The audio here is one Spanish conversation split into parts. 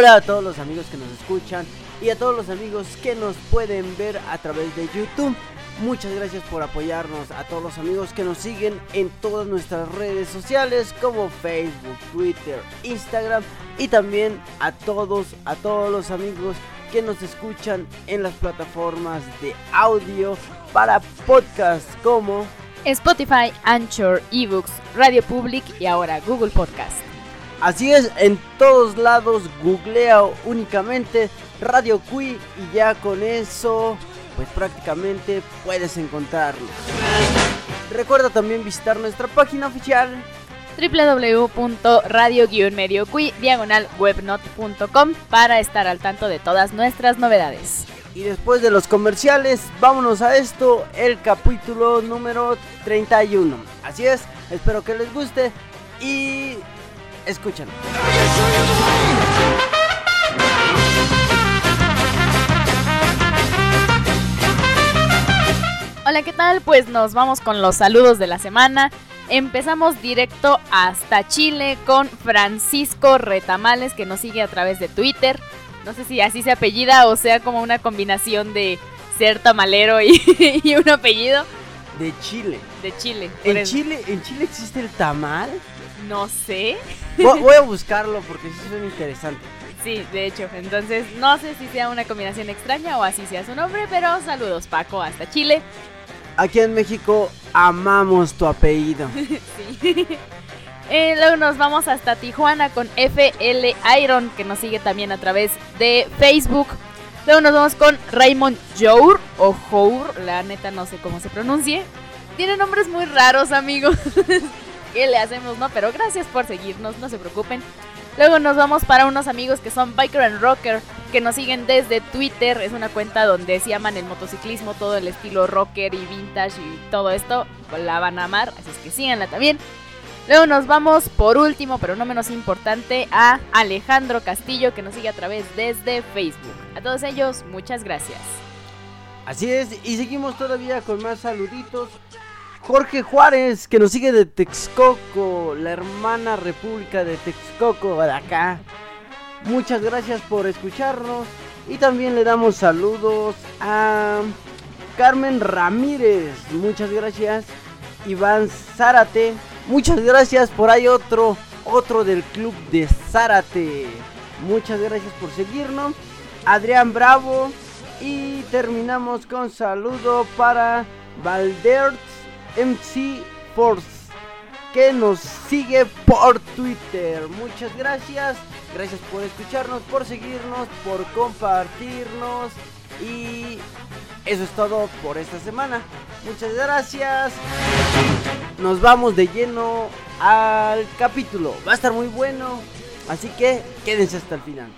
Hola a todos los amigos que nos escuchan y a todos los amigos que nos pueden ver a través de YouTube. Muchas gracias por apoyarnos a todos los amigos que nos siguen en todas nuestras redes sociales como Facebook, Twitter, Instagram y también a todos, a todos los amigos que nos escuchan en las plataformas de audio para podcast como Spotify, Anchor, eBooks, Radio Public y ahora Google Podcast. Así es, en todos lados googlea únicamente Radio Cui y ya con eso pues prácticamente puedes encontrarlo. Recuerda también visitar nuestra página oficial www.radio-medioqui diagonal webnot.com para estar al tanto de todas nuestras novedades. Y después de los comerciales, vámonos a esto, el capítulo número 31. Así es, espero que les guste y escuchen. Hola, ¿qué tal? Pues nos vamos con los saludos de la semana. Empezamos directo hasta Chile con Francisco Retamales que nos sigue a través de Twitter. No sé si así se apellida o sea como una combinación de ser tamalero y, un apellido. De Chile. De Chile. ¿En Chile, ¿En Chile existe el tamal? No sé. Voy, a buscarlo porque sí suena interesante. Sí, de hecho. Entonces, no sé si sea una combinación extraña o así sea su nombre, pero saludos Paco hasta Chile aquí en México amamos tu apellido. sí. Eh, luego nos vamos hasta Tijuana con FL Iron, que nos sigue también a través de Facebook. Luego nos vamos con Raymond Jour, o Jour, la neta no sé cómo se pronuncie. Tiene nombres muy raros, amigos. ¿Qué le hacemos, no? Pero gracias por seguirnos, no se preocupen. Luego nos vamos para unos amigos que son Biker and Rocker, que nos siguen desde Twitter. Es una cuenta donde se aman el motociclismo, todo el estilo rocker y vintage y todo esto. La van a amar, así es que síganla también. Luego nos vamos por último, pero no menos importante, a Alejandro Castillo, que nos sigue a través desde Facebook. A todos ellos, muchas gracias. Así es, y seguimos todavía con más saluditos. Jorge Juárez, que nos sigue de Texcoco, la hermana república de Texcoco, de acá. Muchas gracias por escucharnos. Y también le damos saludos a Carmen Ramírez. Muchas gracias. Iván Zárate. Muchas gracias. Por ahí otro, otro del club de Zárate. Muchas gracias por seguirnos. Adrián Bravo. Y terminamos con saludo para Valdert MC Force que nos sigue por Twitter. Muchas gracias. Gracias por escucharnos, por seguirnos, por compartirnos. Y eso es todo por esta semana. Muchas gracias. Nos vamos de lleno al capítulo. Va a estar muy bueno. Así que quédense hasta el final.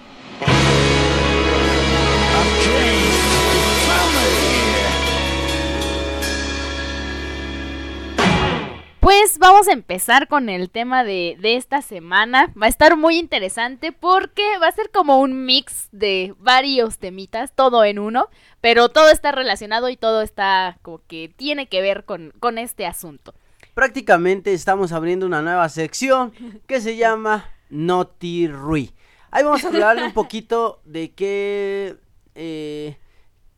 Pues vamos a empezar con el tema de, esta semana. Va a estar muy interesante porque va a ser como un mix de varios temitas, todo en uno, pero todo está relacionado y todo está como que tiene que ver con, con este asunto. Prácticamente estamos abriendo una nueva sección que se llama Noti Rui. Ahí vamos a hablarle un poquito de qué, eh,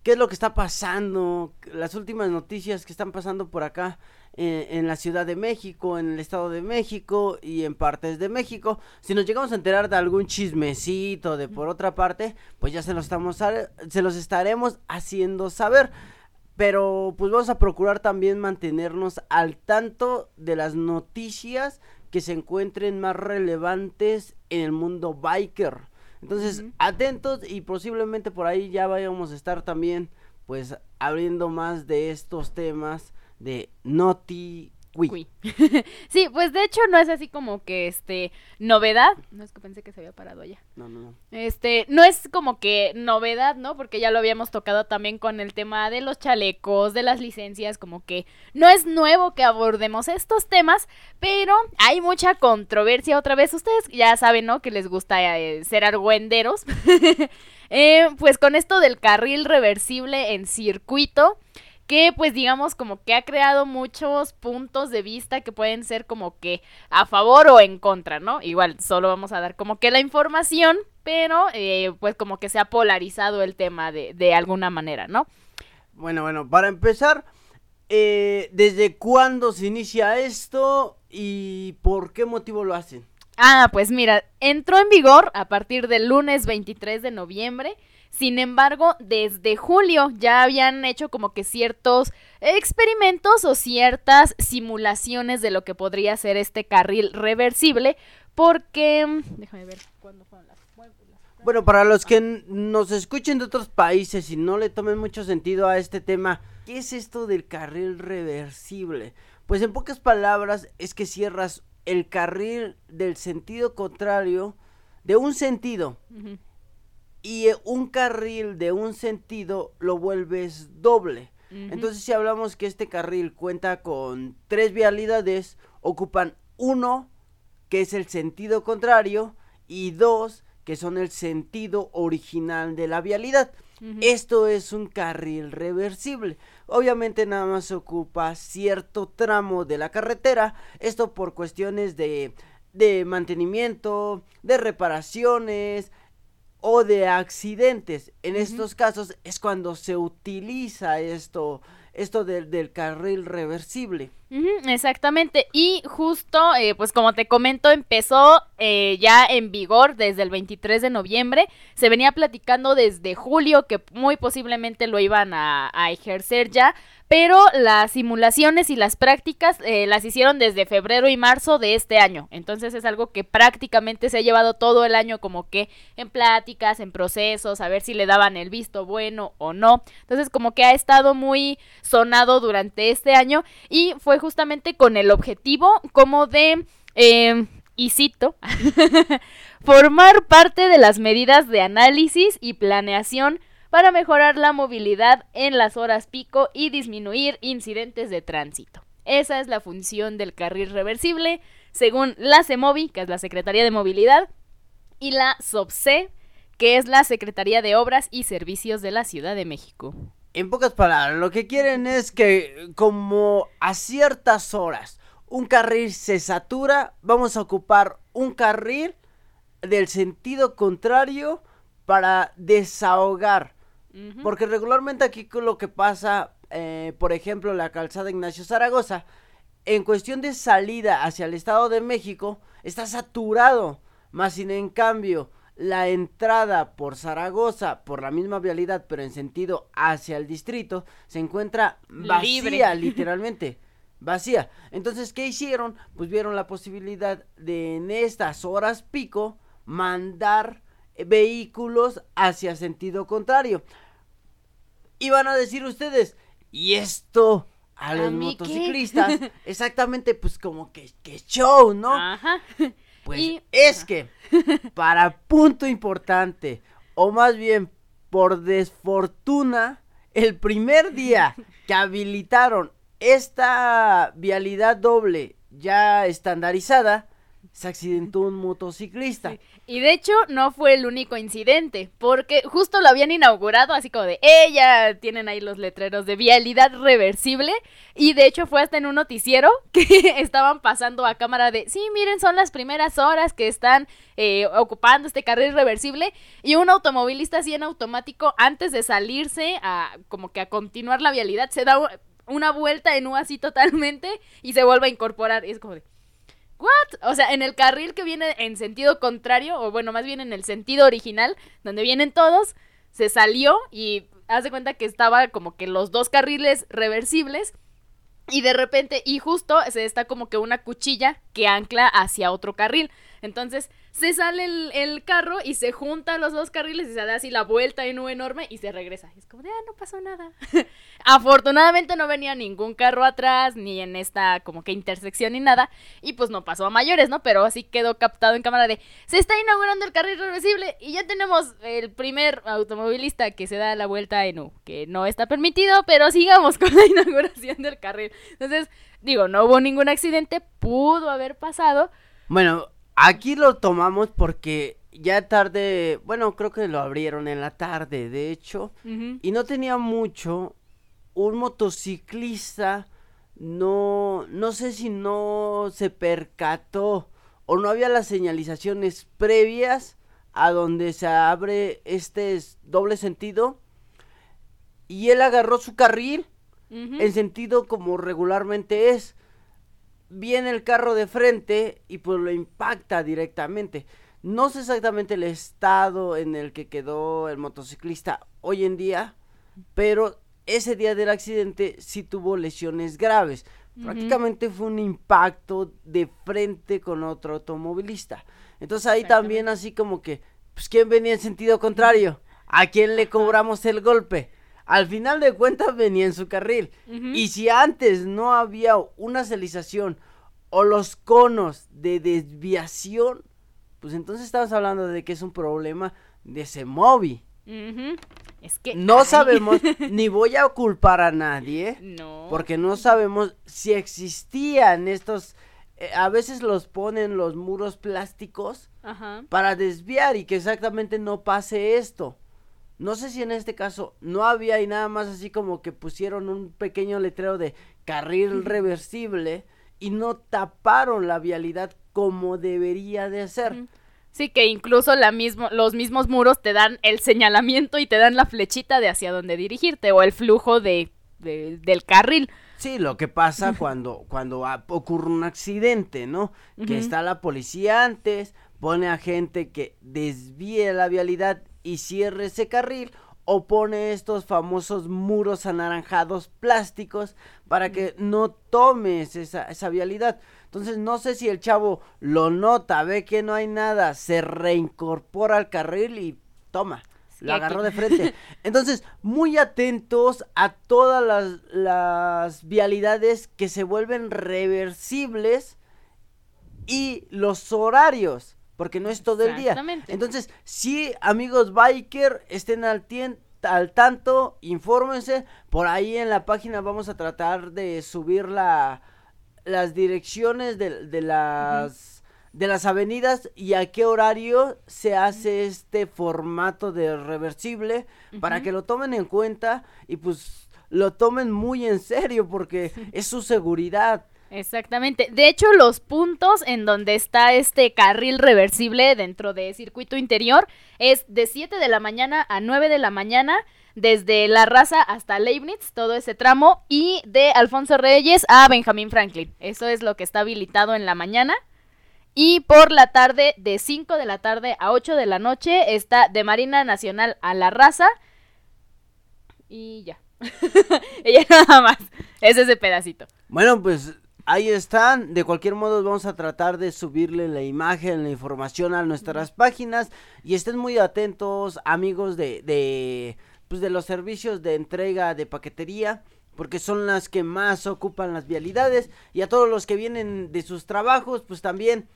qué es lo que está pasando, las últimas noticias que están pasando por acá en, la Ciudad de México, en el Estado de México y en partes de México. Si nos llegamos a enterar de algún chismecito de por otra parte, pues ya se los, estamos, se los estaremos haciendo saber. Pero pues vamos a procurar también mantenernos al tanto de las noticias que se encuentren más relevantes en el mundo biker. Entonces, atentos y posiblemente por ahí ya vayamos a estar también pues abriendo más de estos temas de Noti sí, pues de hecho no es así como que este novedad. No es que pensé que se había parado allá. No, no, no. Este, no es como que novedad, ¿no? Porque ya lo habíamos tocado también con el tema de los chalecos, de las licencias, como que no es nuevo que abordemos estos temas, pero hay mucha controversia otra vez. Ustedes ya saben, ¿no? Que les gusta eh, ser argüenderos. eh, pues con esto del carril reversible en circuito que pues digamos como que ha creado muchos puntos de vista que pueden ser como que a favor o en contra, ¿no? Igual solo vamos a dar como que la información, pero eh, pues como que se ha polarizado el tema de, de alguna manera, ¿no? Bueno, bueno, para empezar, eh, ¿desde cuándo se inicia esto y por qué motivo lo hacen? Ah, pues mira, entró en vigor a partir del lunes 23 de noviembre. Sin embargo, desde julio ya habían hecho como que ciertos experimentos o ciertas simulaciones de lo que podría ser este carril reversible, porque... Déjame ver cuándo fueron las... Bueno, para los que nos escuchen de otros países y no le tomen mucho sentido a este tema, ¿qué es esto del carril reversible? Pues en pocas palabras es que cierras el carril del sentido contrario de un sentido y un carril de un sentido lo vuelves doble. Entonces si hablamos que este carril cuenta con tres vialidades, ocupan uno que es el sentido contrario y dos que son el sentido original de la vialidad. Esto es un carril reversible. Obviamente nada más ocupa cierto tramo de la carretera. Esto por cuestiones de, de mantenimiento, de reparaciones o de accidentes. En estos casos es cuando se utiliza esto, esto del carril reversible exactamente. Y justo, eh, pues como te comento, empezó eh, ya en vigor desde el 23 de noviembre. Se venía platicando desde julio que muy posiblemente lo iban a ejercer ya pero las simulaciones y las prácticas eh, las hicieron desde febrero y marzo de este año. Entonces es algo que prácticamente se ha llevado todo el año como que en pláticas, en procesos, a ver si le daban el visto bueno o no. Entonces como que ha estado muy sonado durante este año y fue justamente con el objetivo como de... Eh, y cito, formar parte de las medidas de análisis y planeación para mejorar la movilidad en las horas pico y disminuir incidentes de tránsito. Esa es la función del carril reversible, según la CEMOVI, que es la Secretaría de Movilidad, y la SOPSE, que es la Secretaría de Obras y Servicios de la Ciudad de México. En pocas palabras, lo que quieren es que como a ciertas horas un carril se satura, vamos a ocupar un carril del sentido contrario para desahogar porque regularmente aquí lo que pasa, eh, por ejemplo, la calzada Ignacio Zaragoza, en cuestión de salida hacia el Estado de México, está saturado. Más sin en cambio, la entrada por Zaragoza, por la misma vialidad, pero en sentido hacia el distrito, se encuentra vacía, literalmente. Vacía. Entonces, ¿qué hicieron? Pues vieron la posibilidad de en estas horas pico mandar vehículos hacia sentido contrario. Y van a decir ustedes, y esto a los motociclistas, exactamente, pues como que, que show, ¿no? Ajá. Pues es que, para punto importante, o más bien por desfortuna, el primer día que habilitaron esta vialidad doble ya estandarizada, se accidentó un motociclista. Y de hecho no fue el único incidente, porque justo lo habían inaugurado así como de, ella eh, tienen ahí los letreros de vialidad reversible, y de hecho fue hasta en un noticiero que estaban pasando a cámara de, sí, miren, son las primeras horas que están eh, ocupando este carril reversible, y un automovilista así en automático, antes de salirse a como que a continuar la vialidad, se da una vuelta en U así totalmente y se vuelve a incorporar, y es como de... ¿What? O sea, en el carril que viene en sentido contrario, o bueno, más bien en el sentido original, donde vienen todos, se salió y hace cuenta que estaba como que los dos carriles reversibles. Y de repente, y justo se está como que una cuchilla que ancla hacia otro carril. Entonces, se sale el, carro y se juntan los dos carriles y se da así la vuelta en U enorme y se regresa. Es como de, ah, no pasó nada. Afortunadamente no venía ningún carro atrás, ni en esta como que intersección ni nada. Y pues no pasó a mayores, ¿no? Pero así quedó captado en cámara de, se está inaugurando el carril reversible y ya tenemos el primer automovilista que se da la vuelta en U, que no está permitido, pero sigamos con la inauguración del carril. Entonces, digo, no hubo ningún accidente, pudo haber pasado. Bueno, Aquí lo tomamos porque ya tarde, bueno, creo que lo abrieron en la tarde, de hecho, y no tenía mucho. Un motociclista no, no sé si no se percató o no había las señalizaciones previas a donde se abre este doble sentido y él agarró su carril en sentido como regularmente es. Viene el carro de frente y pues lo impacta directamente. No sé exactamente el estado en el que quedó el motociclista hoy en día, pero ese día del accidente sí tuvo lesiones graves. Prácticamente fue un impacto de frente con otro automovilista. Entonces ahí también así como que, pues ¿quién venía en sentido contrario? ¿A quién le cobramos el golpe? Al final de cuentas venía en su carril. Y si antes no había una señalización o los conos de desviación, pues entonces estamos hablando de que es un problema de ese móvil. Es que no sabemos ni voy a culpar a nadie, no. porque no sabemos si existían estos eh, a veces los ponen los muros plásticos para desviar y que exactamente no pase esto. No sé si en este caso no había y nada más así como que pusieron un pequeño letrero de carril reversible y no taparon la vialidad como debería de ser. Sí, que incluso la mismo, los mismos muros te dan el señalamiento y te dan la flechita de hacia dónde dirigirte o el flujo de, del carril. Sí, lo que pasa cuando, cuando ocurre un accidente, ¿no? Que está la policía antes, pone a gente que desvíe la vialidad y cierre ese carril o pone estos famosos muros anaranjados plásticos para que no tomes esa, esa vialidad. Entonces no sé si el chavo lo nota, ve que no hay nada, se reincorpora al carril y toma. lo agarró de frente. Entonces, muy atentos a todas las, las vialidades que se vuelven reversibles y los horarios porque no es todo el día. Entonces, sí, amigos biker, estén al, al tanto, infórmense. Por ahí en la página vamos a tratar de subir la, las direcciones de, de las... de las avenidas y a qué horario se hace este formato de reversible para que lo tomen en cuenta y pues lo tomen muy en serio porque es su seguridad. Exactamente. De hecho, los puntos en donde está este carril reversible dentro de circuito interior es de 7 de la mañana a 9 de la mañana, desde La Raza hasta Leibniz, todo ese tramo, y de Alfonso Reyes a Benjamín Franklin. Eso es lo que está habilitado en la mañana. Y por la tarde, de 5 de la tarde a 8 de la noche, está de Marina Nacional a La Raza. Y ya. Ella nada más. Es ese pedacito. Bueno, pues Ahí están, de cualquier modo vamos a tratar de subirle la imagen, la información a nuestras páginas y estén muy atentos amigos de, de, pues de los servicios de entrega de paquetería porque son las que más ocupan las vialidades y a todos los que vienen de sus trabajos pues también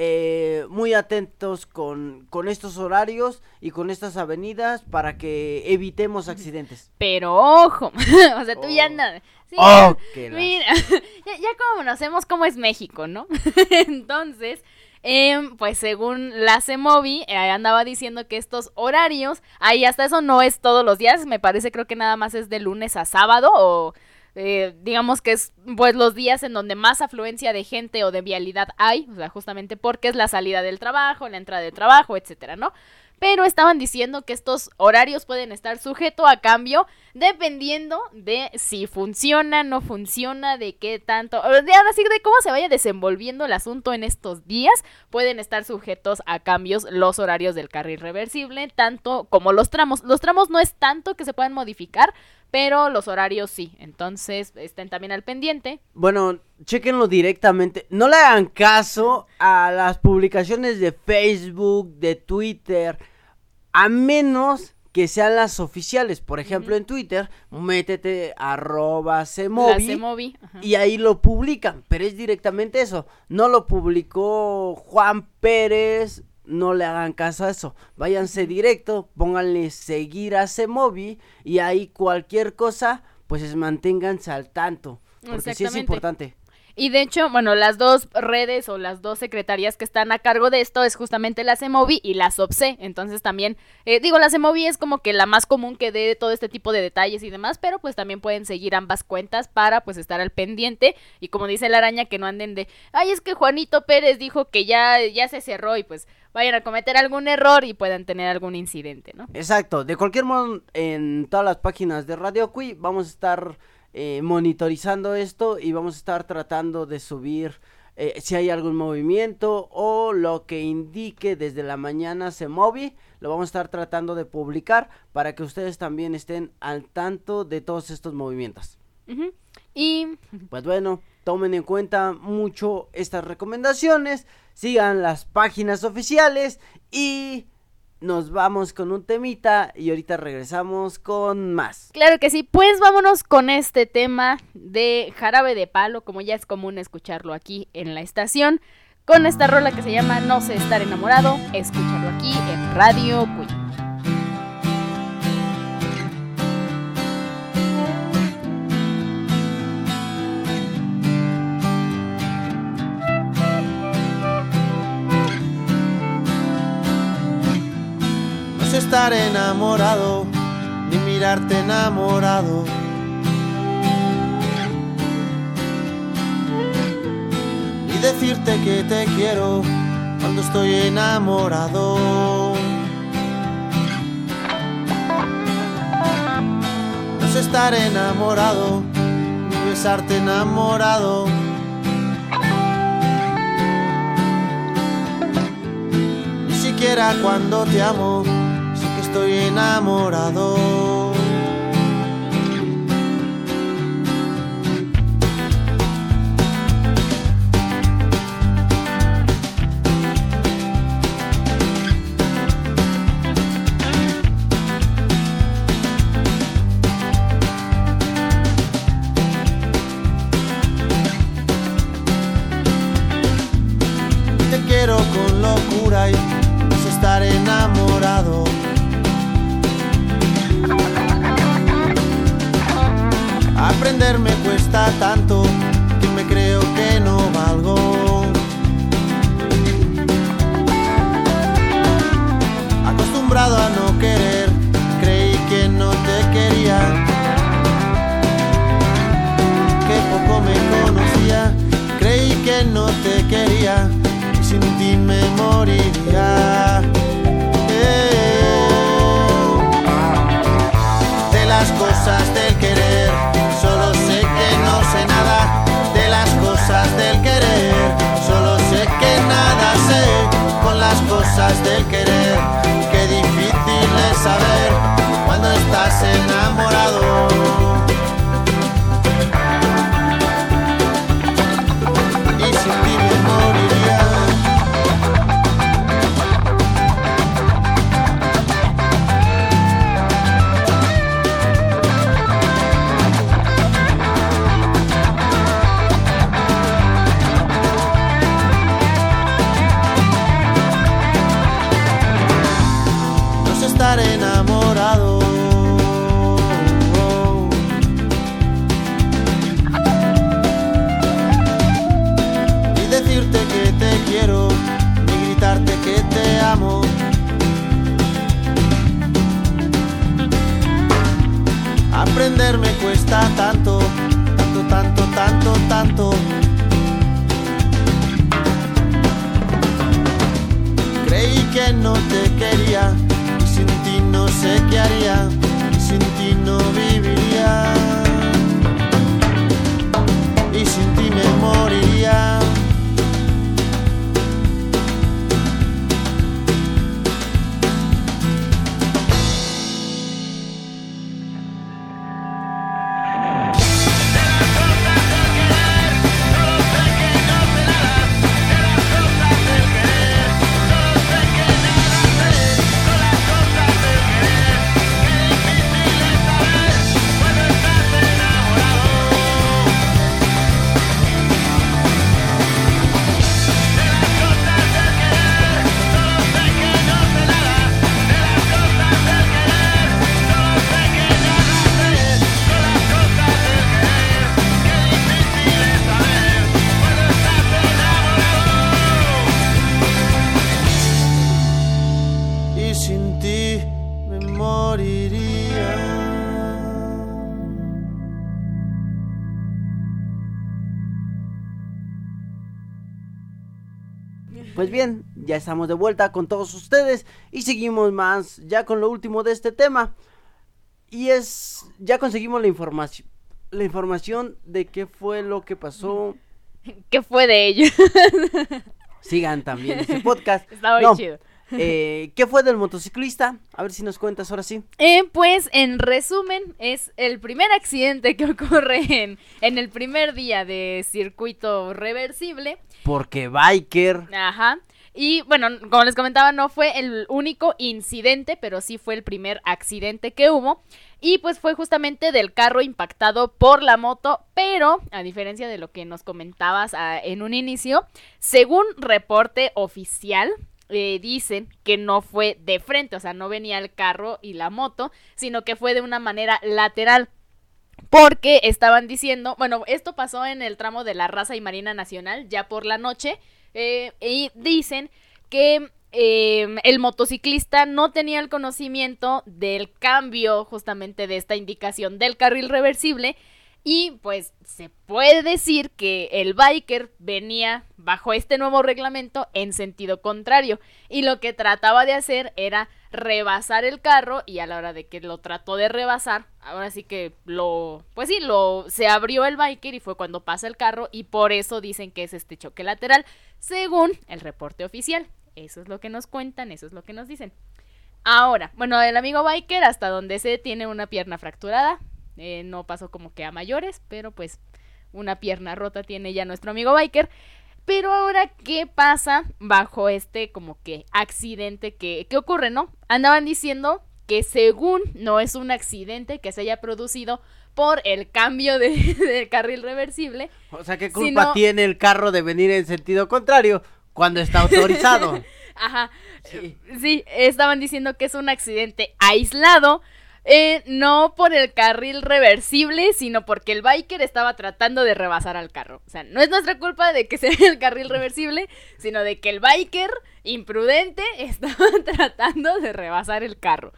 eh, muy atentos con, con estos horarios y con estas avenidas para que evitemos accidentes. Pero ojo, o sea, tú ya oh. andas... Oh, mira, ya, como conocemos cómo es México, ¿no? Entonces, em, pues según la CEMOVI, eh, andaba diciendo que estos horarios, ahí hasta eso no es todos los días, me parece creo que nada más es de lunes a sábado o eh, digamos que es pues los días en donde más afluencia de gente o de vialidad hay, o sea, justamente porque es la salida del trabajo, la entrada de trabajo, etcétera, ¿no? Pero estaban diciendo que estos horarios pueden estar sujetos a cambio dependiendo de si funciona, no funciona, de qué tanto, de de cómo se vaya desenvolviendo el asunto en estos días, pueden estar sujetos a cambios los horarios del carril reversible, tanto como los tramos. Los tramos no es tanto que se puedan modificar, pero los horarios sí. Entonces, estén también al pendiente. Bueno, chequenlo directamente. No le hagan caso a las publicaciones de Facebook, de Twitter, a menos que sean las oficiales. Por ejemplo, en Twitter, métete arroba semovi, y ahí lo publican. Pero es directamente eso. No lo publicó Juan Pérez no le hagan caso a eso. Váyanse directo, pónganle seguir a Semovi y ahí cualquier cosa, pues manténganse al tanto. Porque sí es importante. Y de hecho, bueno, las dos redes o las dos secretarías que están a cargo de esto es justamente la CEMOVI y la SOPSE. Entonces también, eh, digo, la CEMOVI es como que la más común que dé todo este tipo de detalles y demás, pero pues también pueden seguir ambas cuentas para pues estar al pendiente. Y como dice la araña, que no anden de, ay, es que Juanito Pérez dijo que ya, ya se cerró y pues vayan a cometer algún error y puedan tener algún incidente, ¿no? Exacto, de cualquier modo, en todas las páginas de Radio Cui vamos a estar eh, monitorizando esto y vamos a estar tratando de subir eh, si hay algún movimiento o lo que indique desde la mañana se movi, lo vamos a estar tratando de publicar para que ustedes también estén al tanto de todos estos movimientos. Y pues bueno, tomen en cuenta mucho estas recomendaciones, sigan las páginas oficiales y nos vamos con un temita y ahorita regresamos con más. Claro que sí, pues vámonos con este tema de jarabe de palo, como ya es común escucharlo aquí en la estación, con esta rola que se llama No sé estar enamorado, escúchalo aquí en Radio. Estar enamorado, ni mirarte enamorado. Ni decirte que te quiero cuando estoy enamorado. No es estar enamorado, ni besarte enamorado. Ni siquiera cuando te amo estoy enamorado. Estamos de vuelta con todos ustedes y seguimos más ya con lo último de este tema. Y es, ya conseguimos la información, la información de qué fue lo que pasó. ¿Qué fue de ellos? Sigan también este podcast. Está muy No, chido. eh, ¿Qué fue del motociclista? A ver si nos cuentas ahora sí. Eh, pues en resumen, es el primer accidente que ocurre en, en el primer día de circuito reversible. Porque Biker. Ajá. Y bueno, como les comentaba, no fue el único incidente, pero sí fue el primer accidente que hubo. Y pues fue justamente del carro impactado por la moto, pero a diferencia de lo que nos comentabas ah, en un inicio, según reporte oficial, eh, dicen que no fue de frente, o sea, no venía el carro y la moto, sino que fue de una manera lateral. Porque estaban diciendo, bueno, esto pasó en el tramo de la Raza y Marina Nacional, ya por la noche, eh, y dicen que eh, el motociclista no tenía el conocimiento del cambio justamente de esta indicación del carril reversible y pues se puede decir que el biker venía bajo este nuevo reglamento en sentido contrario. Y lo que trataba de hacer era rebasar el carro y a la hora de que lo trató de rebasar, ahora sí que lo, pues sí, lo se abrió el biker y fue cuando pasa el carro y por eso dicen que es este choque lateral, según el reporte oficial. Eso es lo que nos cuentan, eso es lo que nos dicen. Ahora, bueno, el amigo biker hasta donde se tiene una pierna fracturada, eh, no pasó como que a mayores, pero pues una pierna rota tiene ya nuestro amigo biker. Pero ahora, ¿qué pasa bajo este como que accidente que, que ocurre, no? Andaban diciendo que según no es un accidente que se haya producido por el cambio de, del carril reversible, O sea, ¿qué culpa tiene el carro de venir en sentido contrario cuando está autorizado? Ajá. Sí. Sí, estaban diciendo que es un accidente aislado. Eh, no por el carril reversible, sino porque el biker estaba tratando de rebasar al carro. O sea, no es nuestra culpa de que sea el carril reversible, sino de que el biker, imprudente, estaba tratando de rebasar el carro.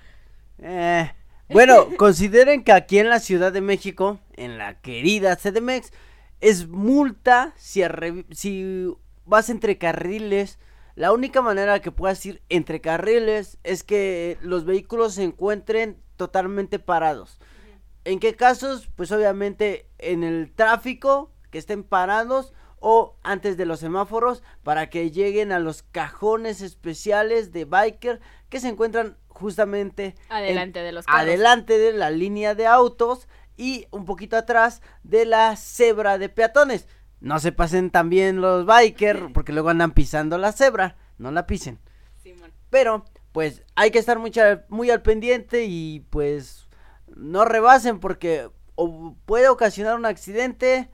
Eh, bueno, consideren que aquí en la Ciudad de México, en la querida CDMX, es multa si, si vas entre carriles. La única manera que puedas ir entre carriles es que los vehículos se encuentren totalmente parados. ¿En qué casos? Pues obviamente en el tráfico, que estén parados o antes de los semáforos para que lleguen a los cajones especiales de biker que se encuentran justamente en- Adelante de los carros. adelante de la línea de autos y un poquito atrás de la cebra de peatones. No se pasen también los biker porque luego andan pisando la cebra, no la pisen. Pero pues hay que estar mucha- muy al pendiente y pues no rebasen porque o puede ocasionar un accidente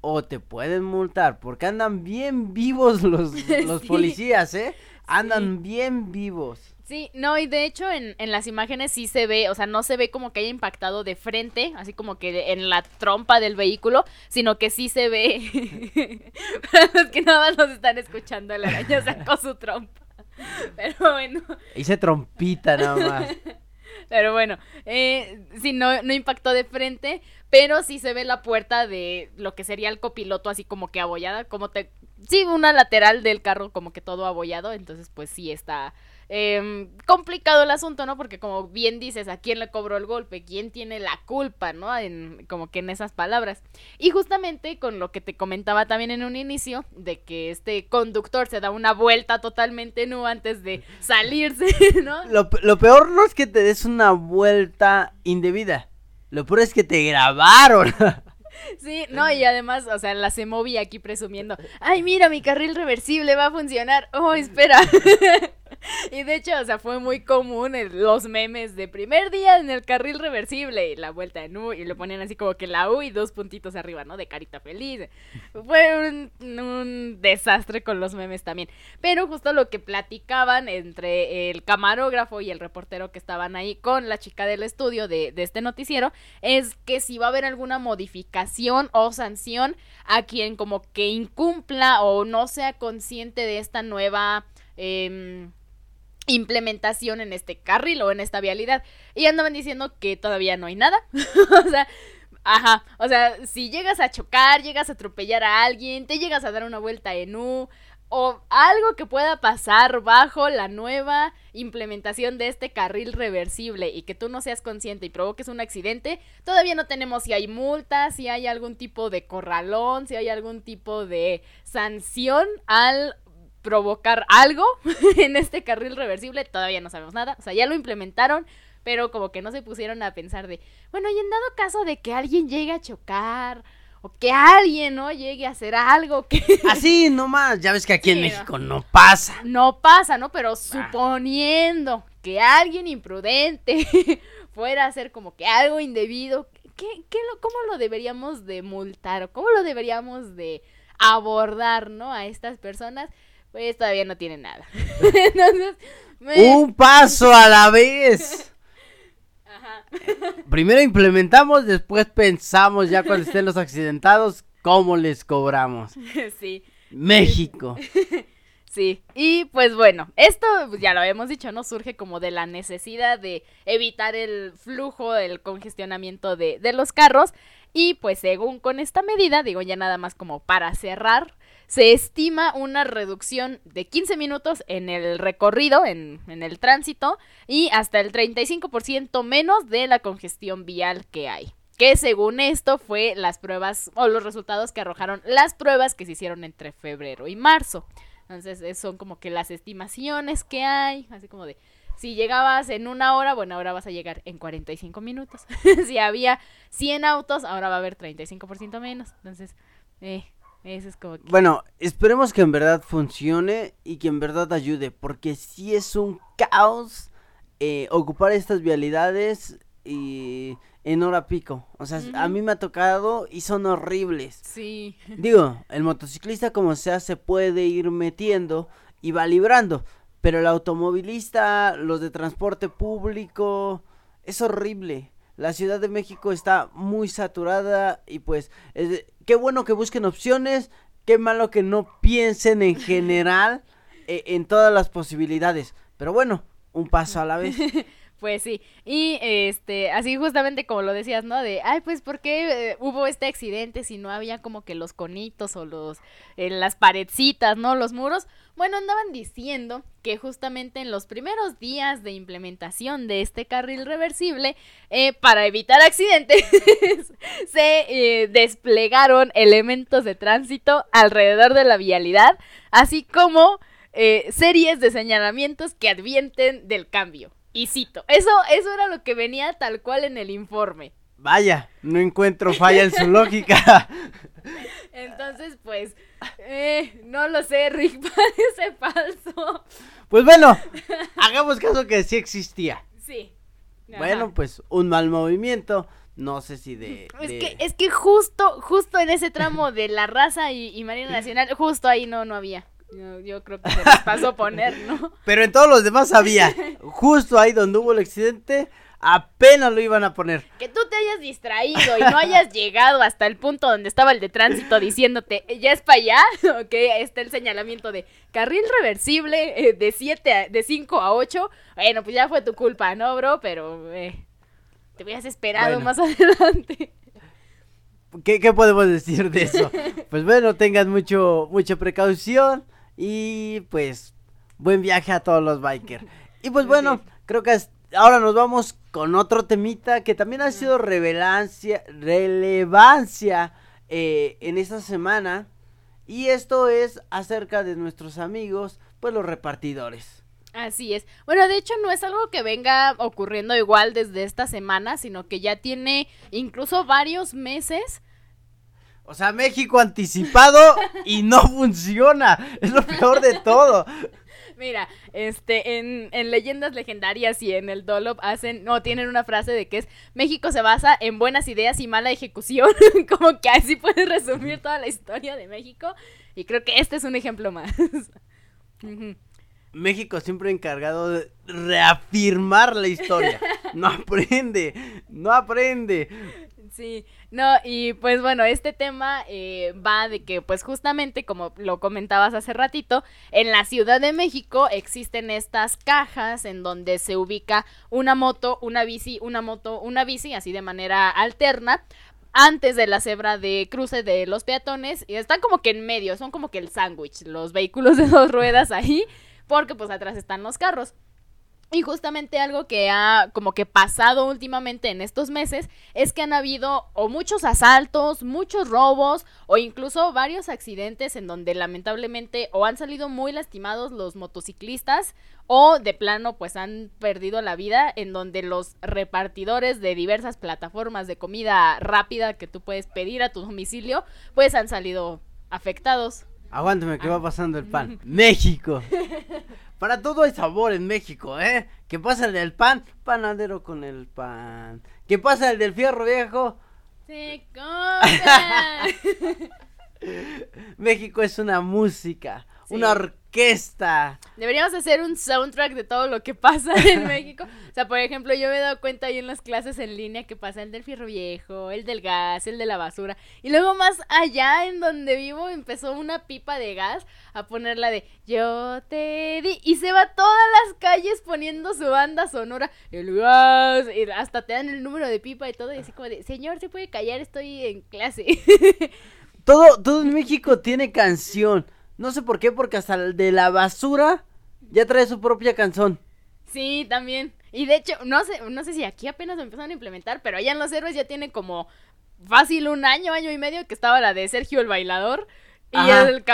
o te pueden multar porque andan bien vivos los, los Sí. policías, ¿eh? Andan bien vivos. Sí, no, y de hecho en, en las imágenes sí se ve, o sea, no se ve como que haya impactado de frente, así como que en la trompa del vehículo, sino que sí se ve. Para los que nada más nos están escuchando, el araña sacó su trompa. Pero bueno, Hice trompita nada más. pero bueno, eh, sí, no, no impactó de frente, pero sí se ve la puerta de lo que sería el copiloto así como que abollada, como te... Sí, una lateral del carro como que todo abollado, entonces pues sí está em, complicado el asunto, ¿no? Porque como bien dices, ¿a quién le cobró el golpe? ¿Quién tiene la culpa, ¿no? En, como que en esas palabras. Y justamente con lo que te comentaba también en un inicio, de que este conductor se da una vuelta totalmente nu antes de salirse, ¿no? Lo, pe- lo peor no es que te des una vuelta indebida. Lo peor es que te grabaron. Sí, no, y además, o sea, la Semovi aquí presumiendo, ay, mira, mi carril reversible va a funcionar, oh, espera. y de hecho, o sea, fue muy común el- los memes de primer día en el carril reversible y la vuelta en U y lo ponían así como que la U y dos puntitos arriba, ¿no? De carita feliz. Fue un, un desastre con los memes también. Pero justo lo que platicaban entre el camarógrafo y el reportero que estaban ahí con la chica del estudio de, de este noticiero es que si va a haber alguna modificación o sanción a quien como que incumpla o no sea consciente de esta nueva em, implementación en este carril o en esta vialidad. Y andaban diciendo que todavía no hay nada. o sea, ajá. O sea, si llegas a chocar, llegas a atropellar a alguien, te llegas a dar una vuelta en U. o algo que pueda pasar bajo la nueva implementación de este carril reversible y que tú no seas consciente y provoques un accidente, todavía no tenemos si hay multas, si hay algún tipo de corralón, si hay algún tipo de sanción al provocar algo en este carril reversible, todavía no sabemos nada, o sea, ya lo implementaron, pero como que no se pusieron a pensar de, bueno, y en dado caso de que alguien llegue a chocar, o que alguien, ¿no? Llegue a hacer algo que... Así nomás, ya ves que aquí en. México no pasa. No pasa, ¿no? Pero suponiendo que alguien imprudente fuera a hacer como que algo indebido, ¿qué, qué lo, ¿cómo lo deberíamos de multar? ¿O cómo lo deberíamos de abordar, ¿no? A estas personas, pues todavía no tienen nada. Entonces, me- Un paso a la vez. Ajá. Primero implementamos, después pensamos ya cuando estén los accidentados cómo les cobramos. sí. México. Sí, y pues bueno, esto pues, ya lo habíamos dicho, ¿no? Surge como de la necesidad de evitar el flujo, el congestionamiento de, de los carros. Y pues según con esta medida, digo ya nada más como para cerrar, se estima una reducción de 15 minutos en el recorrido, en, en el tránsito, y hasta el 35% menos de la congestión vial que hay. Que según esto fue las pruebas o los resultados que arrojaron las pruebas que se hicieron entre febrero y marzo. Entonces, es- son como que las estimaciones que hay, así como de, si llegabas en una hora, bueno, ahora vas a llegar en 45 minutos. si había 100 autos, ahora va a haber 35% menos. Entonces, eh, eso es como que... Bueno, esperemos que en verdad funcione y que en verdad ayude, porque si es un caos eh, ocupar estas vialidades y en hora pico. O sea, a mí me ha tocado y son horribles. Sí, Digo, el motociclista como sea se puede ir metiendo y va librando, pero el automovilista, los de transporte público, es horrible. La Ciudad de México está muy saturada y pues es qué bueno que busquen opciones, qué malo que no piensen en general eh, en todas las posibilidades. Pero bueno, un paso a la vez. Pues sí, y este, así justamente como lo decías, ¿no? De, ay, pues, ¿por qué eh, hubo este accidente si no había como que los conitos o los, eh, las paredcitas, ¿no? Los muros. Bueno, andaban diciendo que justamente en los primeros días de implementación de este carril reversible, eh, para evitar accidentes, se eh, desplegaron elementos de tránsito alrededor de la vialidad, así como eh, series de señalamientos que advienten del cambio. Y cito, eso, eso era lo que venía tal cual en el informe. Vaya, no encuentro falla en su lógica. Entonces, pues, eh, no lo sé, Rick, parece falso. Pues bueno, hagamos caso que sí existía. Sí. Ajá. Bueno, pues un mal movimiento. No sé si de. Es que, es que justo, justo en ese tramo de la raza y, y Marina Nacional, justo ahí no, no había. Yo, yo creo que se les pasó poner, ¿no? Pero en todos los demás había. Justo ahí donde hubo el accidente, apenas lo iban a poner. Que tú te hayas distraído y no hayas llegado hasta el punto donde estaba el de tránsito diciéndote, ya es para allá, ok, está el señalamiento de carril reversible eh, de 7 a- de 5 a 8. Bueno, pues ya fue tu culpa, ¿no, bro? Pero eh, te hubieras esperado Bueno. más adelante. ¿Qué, qué podemos decir de eso? Pues bueno, tengan mucho, mucha precaución. Y pues, buen viaje a todos los bikers. Y pues bueno, creo que es- ahora nos vamos con otro temita que también ha sido revelancia, relevancia eh, en esta semana. Y esto es acerca de nuestros amigos, pues los repartidores. Así es. Bueno, de hecho no es algo que venga ocurriendo igual desde esta semana, sino que ya tiene incluso varios meses. O sea, México anticipado y no funciona. Es lo peor de todo. Mira, este, en, en leyendas legendarias y en el Dolop hacen, no, tienen una frase de que es México se basa en buenas ideas y mala ejecución, como que así puedes resumir toda la historia de México, y creo que este es un ejemplo más. México siempre encargado de reafirmar la historia. No aprende, no aprende. Sí, no, y pues bueno, este tema eh, va de que pues justamente como lo comentabas hace ratito, en la Ciudad de México existen estas cajas en donde se ubica una moto, una bici, una moto, una bici, así de manera alterna, antes de la cebra de cruce de los peatones y están como que en medio, son como que el sándwich, los vehículos de dos ruedas ahí, porque pues atrás están los carros. Y justamente algo que ha como que pasado últimamente en estos meses es que han habido o muchos asaltos, muchos robos o incluso varios accidentes en donde lamentablemente o han salido muy lastimados los motociclistas o de plano pues han perdido la vida en donde los repartidores de diversas plataformas de comida rápida que tú puedes pedir a tu domicilio pues han salido afectados. Aguántame, ¿qué va pasando el pan? México. Para todo hay sabor en México, ¿eh? ¿Qué pasa el del pan? Panadero con el pan. ¿Qué pasa el del fierro viejo? Se come. México es una música, una orquesta. Deberíamos hacer un soundtrack de todo lo que pasa en México. O sea, por ejemplo, yo me he dado cuenta ahí en las clases en línea que pasa el del fierro viejo, el del gas, el de la basura. Y luego más allá en donde vivo empezó una pipa de gas a ponerla de yo te di. Y se va a todas las calles poniendo su banda sonora. El gas. Y hasta te dan el número de pipa y todo. Y así como de, señor, se puede callar, estoy en clase. Todo, todo en México tiene canción. No sé por qué, porque hasta el de la basura ya trae su propia canción. Sí, también. Y de hecho, no sé, no sé si aquí apenas lo empezaron a implementar, pero allá en los héroes ya tiene como fácil un año, año y medio que estaba la de Sergio el bailador. Y el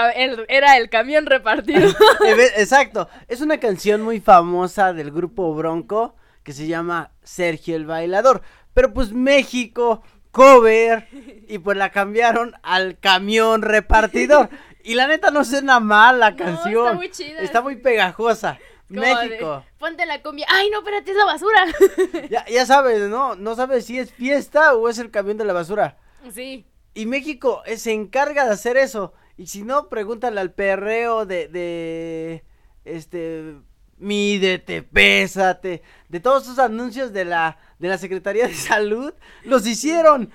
era el camión repartido. Exacto. Es una canción muy famosa del grupo Bronco que se llama Sergio el Bailador. Pero pues México, cover, y pues la cambiaron al camión repartidor. Y la neta no suena mal la No, canción. está muy chida. Está muy pegajosa. Como de, México. Ponte la cumbia. Ay, no, espérate, es la basura. Ya, ya sabes, ¿no? No sabes si es fiesta o es el camión de la basura. sí. Y México eh, se encarga de hacer eso. Y si no, pregúntale al perreo de, de, este, mídete, pésate, de todos esos anuncios de la, de la Secretaría de Salud, los hicieron.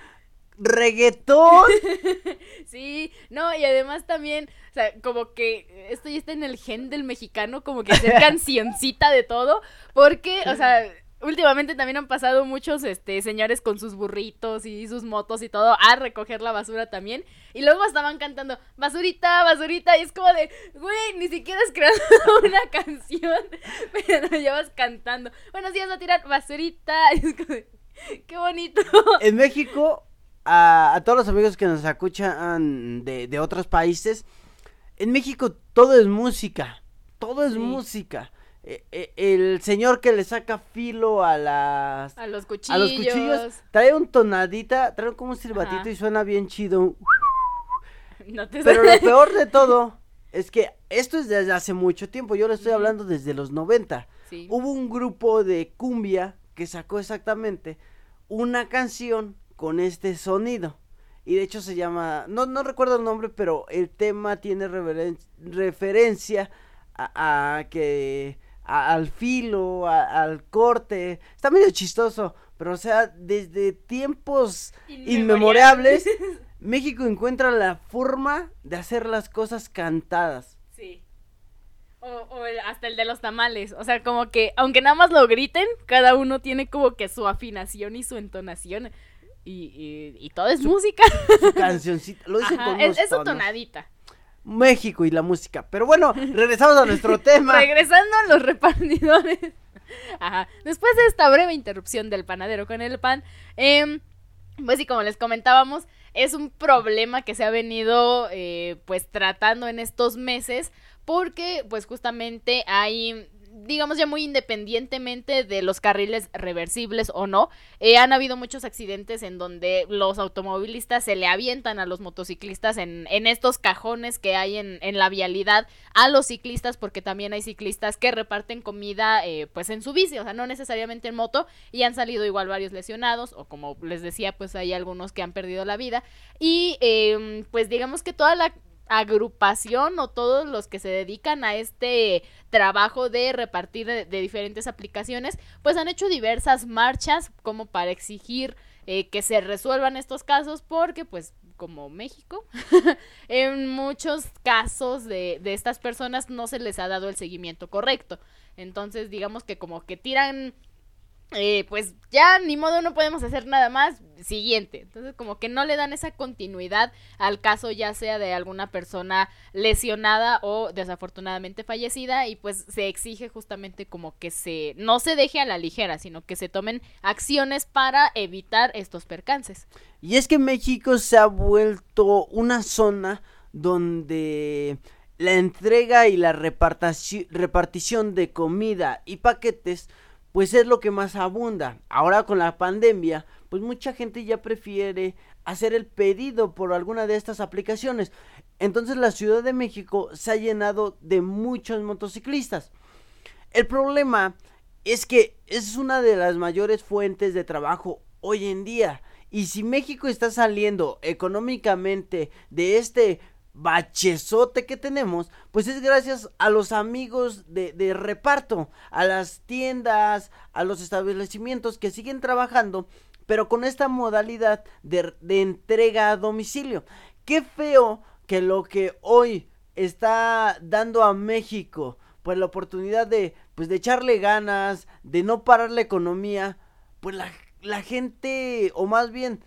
Reggaetón. Sí, no, y además también, o sea, como que esto ya está en el gen del mexicano, como que hacer cancioncita de todo, porque, o sea, últimamente también han pasado muchos, este, señores con sus burritos y sus motos y todo a recoger la basura también, y luego estaban cantando, basurita, basurita, y es como de, güey, ni siquiera has creado una canción, pero lo llevas cantando, bueno, sí vas a tirar basurita, y es como de, qué bonito. En México, a, a todos los amigos que nos escuchan de, de otros países, en México todo es música. Todo es Sí. música. Eh, eh, el señor que le saca filo a las A los cuchillos. a los cuchillos trae un tonadita, trae como un silbatito Ajá. y suena bien chido. No te Pero lo peor de todo es que esto es desde hace mucho tiempo. Yo le estoy hablando desde los 90. Sí. Hubo un grupo de cumbia que sacó exactamente una canción con este sonido. Y de hecho se llama, no, no recuerdo el nombre, pero el tema tiene referencia a, a que a- al filo, a- al corte. Está medio chistoso, pero o sea, desde tiempos inmemorables, México encuentra la forma de hacer las cosas cantadas. Sí. O, o el- hasta el de los tamales. O sea, como que, aunque nada más lo griten, cada uno tiene como que su afinación y su entonación. Y, y, y todo es música. Su cancioncita, lo dicen Ajá, con es, es tonadita. México y la música. Pero bueno, regresamos a nuestro tema. Regresando a los repartidores. Ajá. Después de esta breve interrupción del panadero con el pan, em, pues sí, como les comentábamos, es un problema que se ha venido eh, pues tratando en estos meses porque pues justamente hay digamos ya muy independientemente de los carriles reversibles o no, eh, han habido muchos accidentes en donde los automovilistas se le avientan a los motociclistas en, en estos cajones que hay en, en la vialidad a los ciclistas porque también hay ciclistas que reparten comida eh, pues en su bici, o sea, no necesariamente en moto y han salido igual varios lesionados o como les decía pues hay algunos que han perdido la vida. Y eh, pues digamos que toda la agrupación o todos los que se dedican a este trabajo de repartir de, diferentes aplicaciones, pues han hecho diversas marchas como para exigir eh, que se resuelvan estos casos porque pues como México, en muchos casos de, de estas personas no se les ha dado el seguimiento correcto. Entonces digamos que como que tiran eh, pues ya ni modo no podemos hacer nada más, siguiente. Entonces como que no le dan esa continuidad al caso ya sea de alguna persona lesionada o desafortunadamente fallecida y pues se exige justamente como que se no se deje a la ligera, sino que se tomen acciones para evitar estos percances. Y es que México se ha vuelto una zona donde la entrega y la repartición de comida y paquetes pues es lo que más abunda. Ahora con la pandemia, pues mucha gente ya prefiere hacer el pedido por alguna de estas aplicaciones. Entonces la Ciudad de México se ha llenado de muchos motociclistas. El problema es que es una de las mayores fuentes de trabajo hoy en día. Y si México está saliendo económicamente de este bachezote que tenemos, pues es gracias a los amigos de, reparto, a las tiendas, a los establecimientos que siguen trabajando, pero con esta modalidad de, de entrega a domicilio. Qué feo que lo que hoy está dando a México, pues la oportunidad de, pues de echarle ganas, de no parar la economía, pues la, la gente, o más bien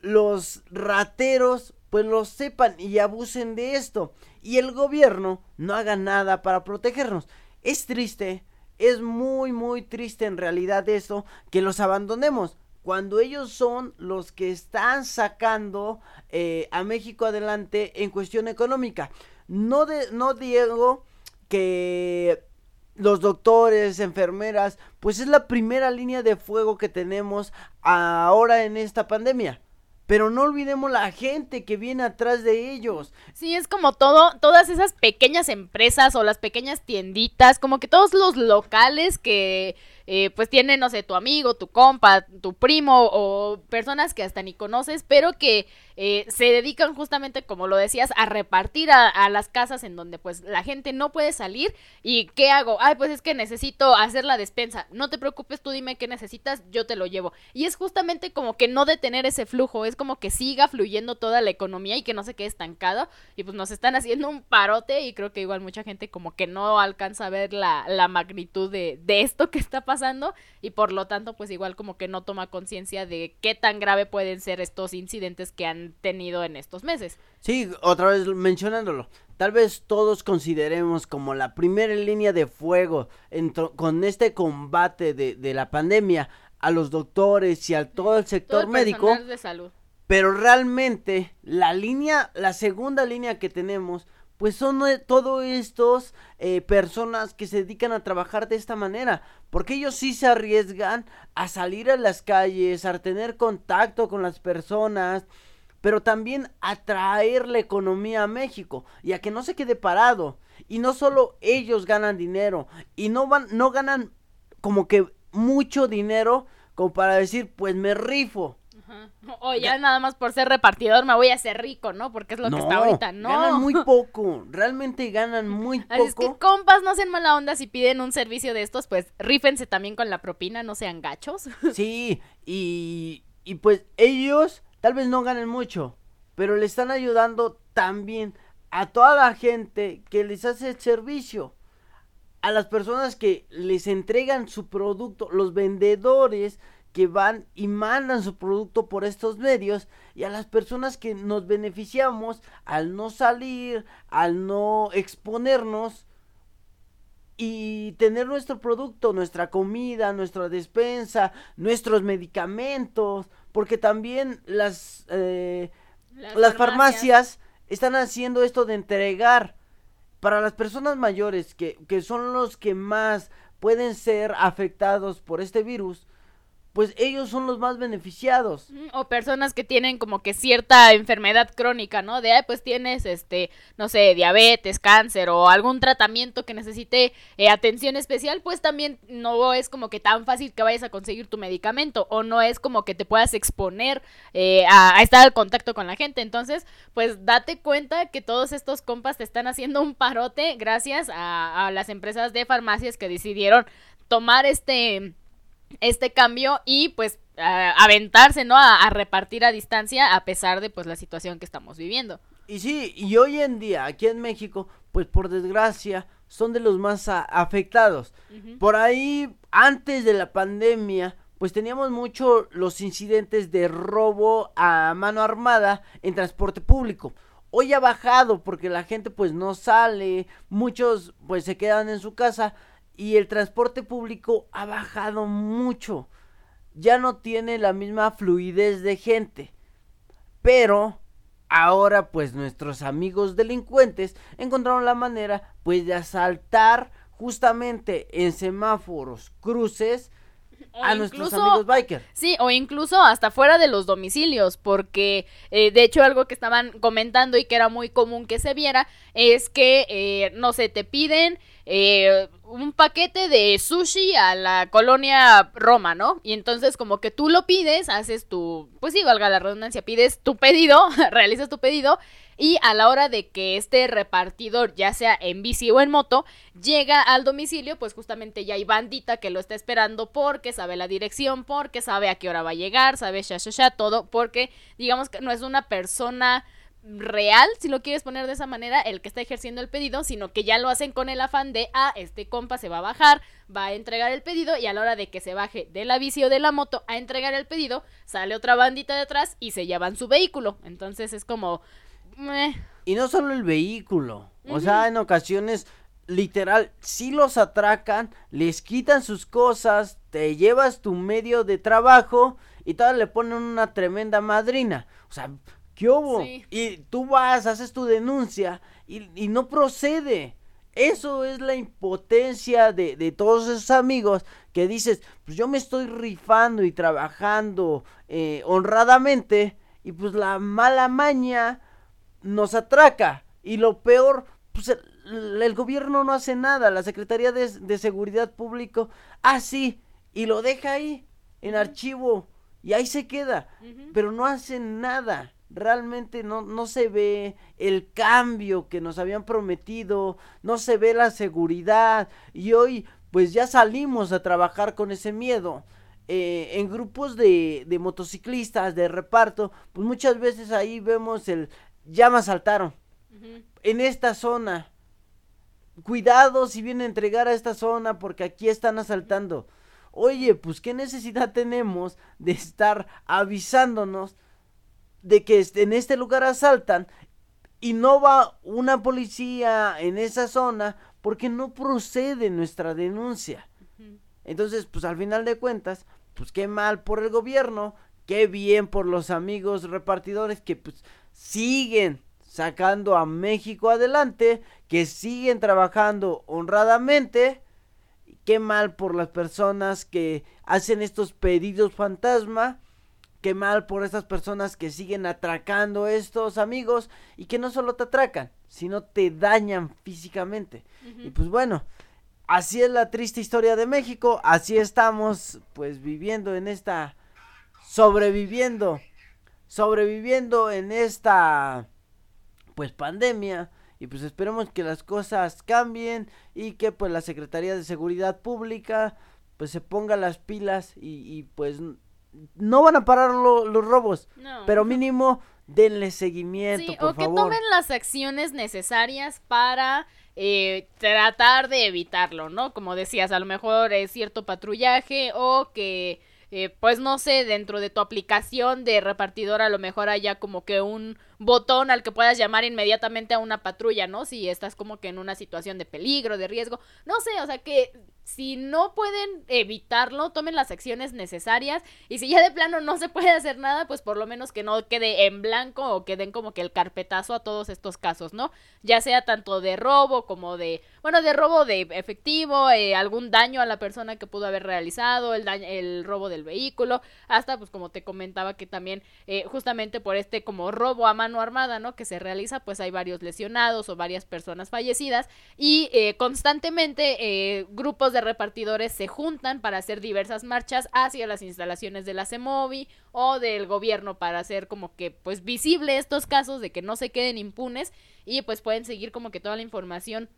los rateros pues lo sepan y abusen de esto. Y el gobierno no haga nada para protegernos. Es triste, es muy, muy triste en realidad eso, que los abandonemos. Cuando ellos son los que están sacando eh, a México adelante en cuestión económica. No, de, no digo que los doctores, enfermeras, pues es la primera línea de fuego que tenemos ahora en esta pandemia pero no olvidemos la gente que viene atrás de ellos. Sí, es como todo, todas esas pequeñas empresas o las pequeñas tienditas, como que todos los locales que eh, pues tiene, no sé, tu amigo, tu compa, tu primo o personas que hasta ni conoces, pero que eh, se dedican justamente, como lo decías, a repartir a, las casas en donde pues la gente no puede salir y ¿qué hago? Ay, pues es que necesito hacer la despensa. No te preocupes, tú dime qué necesitas, yo te lo llevo. Y es justamente como que no detener ese flujo, es como que siga fluyendo toda la economía y que no se quede estancado y pues nos están haciendo un parote y creo que igual mucha gente como que no alcanza a ver la, la magnitud de, de esto que está pasando y por lo tanto pues igual como que no toma conciencia de qué tan grave pueden ser estos incidentes que han tenido en estos meses. Sí, otra vez mencionándolo, tal vez todos consideremos como la primera línea de fuego con este combate de, la pandemia a los doctores y a todo el sector médico. De salud. Pero realmente la línea, la segunda línea que tenemos pues son eh, todos estos eh, personas que se dedican a trabajar de esta manera, porque ellos sí se arriesgan a salir a las calles, a tener contacto con las personas, pero también a traer la economía a México y a que no se quede parado. Y no solo ellos ganan dinero y no van, no ganan como que mucho dinero como para decir, pues me rifo. O ya nada más por ser repartidor me voy a hacer rico, ¿no? Porque es lo que está ahorita, ¿no? Ganan muy poco, realmente ganan muy poco. Así es que compas, no sean mala onda si piden un servicio de estos, pues rífense también con la propina, no sean gachos. Sí, y, y pues ellos tal vez no ganen mucho, pero le están ayudando también a toda la gente que les hace el servicio a las personas que les entregan su producto, los vendedores que van y mandan su producto por estos medios y a las personas que nos beneficiamos al no salir, al no exponernos y tener nuestro producto, nuestra comida, nuestra despensa, nuestros medicamentos, porque también las, eh, las, farmacias. están haciendo esto de entregar para las personas mayores que, que son los que más pueden ser afectados por este virus pues ellos son los más beneficiados. O personas que tienen como que cierta enfermedad crónica, ¿no? De, pues tienes, este, no sé, diabetes, cáncer o algún tratamiento que necesite eh, atención especial, pues también no es como que tan fácil que vayas a conseguir tu medicamento o no es como que te puedas exponer eh, a, estar al contacto con la gente. Entonces, pues date cuenta que todos estos compas te están haciendo un parote gracias a, a las empresas de farmacias que decidieron tomar este este cambio y pues aventarse, ¿no? A, repartir a distancia a pesar de pues la situación que estamos viviendo. Y sí, y hoy en día aquí en México, pues por desgracia, son de los más afectados. Por ahí, antes de la pandemia, pues teníamos mucho los incidentes de robo a mano armada en transporte público. Hoy ha bajado porque la gente pues no sale, muchos pues se quedan en su casa y el transporte público ha bajado mucho. Ya no tiene la misma fluidez de gente. Pero ahora pues nuestros amigos delincuentes encontraron la manera pues de asaltar justamente en semáforos, cruces a nuestros amigos bikers. Sí, o incluso hasta fuera de los domicilios, porque eh, de hecho algo que estaban comentando y que era muy común que se viera es que, eh, no sé, te piden eh, un paquete de sushi a la colonia Roma, ¿no? Y entonces como que tú lo pides, haces tu, pues sí, valga la redundancia, pides tu pedido, realizas tu pedido y a la hora de que este repartidor, ya sea en bici o en moto, llega al domicilio, pues justamente ya hay bandita que lo está esperando porque sabe la dirección, porque sabe a qué hora va a llegar, sabe ya, ya, ya, todo, porque digamos que no es una persona real, si lo quieres poner de esa manera, el que está ejerciendo el pedido, sino que ya lo hacen con el afán de, ah, este compa se va a bajar, va a entregar el pedido y a la hora de que se baje de la bici o de la moto a entregar el pedido, sale otra bandita detrás y se llevan su vehículo. Entonces es como, y no solo el vehículo, o sea, en ocasiones literal, si los atracan, les quitan sus cosas, te llevas tu medio de trabajo y todavía le ponen una tremenda madrina. O sea, ¿qué hubo? Y tú vas, haces tu denuncia y, no procede. Eso es la impotencia de, de, todos esos amigos que dices, pues yo me estoy rifando y trabajando eh, honradamente y pues la mala maña nos atraca. Y lo peor, pues el, gobierno no hace nada, la Secretaría de, Seguridad Pública, ah, sí, y lo deja ahí, en archivo, y ahí se queda, pero no hace nada. Realmente no, no se ve el cambio que nos habían prometido, no se ve la seguridad, y hoy pues ya salimos a trabajar con ese miedo. Eh, en grupos de, de, motociclistas, de reparto, pues muchas veces ahí vemos el, ya me asaltaron. En esta zona. Cuidado si vienen a entregar a esta zona porque aquí están asaltando. Oye, pues qué necesidad tenemos de estar avisándonos de que en este lugar asaltan y no va una policía en esa zona porque no procede nuestra denuncia. Entonces, pues al final de cuentas, pues qué mal por el gobierno, qué bien por los amigos repartidores que pues siguen sacando a México adelante, que siguen trabajando honradamente. Qué mal por las personas que hacen estos pedidos fantasma. Qué mal por estas personas que siguen atracando estos amigos y que no solo te atracan, sino te dañan físicamente. Y pues bueno, así es la triste historia de México, así estamos pues viviendo en esta sobreviviendo sobreviviendo en esta pues pandemia y pues esperemos que las cosas cambien y que pues la Secretaría de Seguridad Pública pues se ponga las pilas y, pues no van a parar los robos, pero mínimo denle seguimiento, sí, o que tomen las acciones necesarias para eh, tratar de evitarlo, ¿no? Como decías, a lo mejor es cierto patrullaje o que eh, pues no sé, dentro de tu aplicación de repartidor a lo mejor haya como que un botón al que puedas llamar inmediatamente a una patrulla, ¿no? Si estás como que en una situación de peligro, de riesgo, no sé, o sea que si no pueden evitarlo, tomen las acciones necesarias y si ya de plano no se puede hacer nada, pues por lo menos que no quede en blanco o que den como que el carpetazo a todos estos casos, ¿no? Ya sea tanto de robo como de, bueno, de robo de efectivo, eh, algún daño a la persona que pudo haber realizado, el, daño, el robo del vehículo, hasta pues como te comentaba que también eh, justamente por este como robo a mano armada, ¿no? Que se realiza, pues hay varios lesionados o varias personas fallecidas y eh, constantemente grupos de repartidores se juntan para hacer diversas marchas hacia las instalaciones de la CEMOVI o del gobierno para hacer como que pues visible estos casos de que no se queden impunes y pues pueden seguir como que toda la información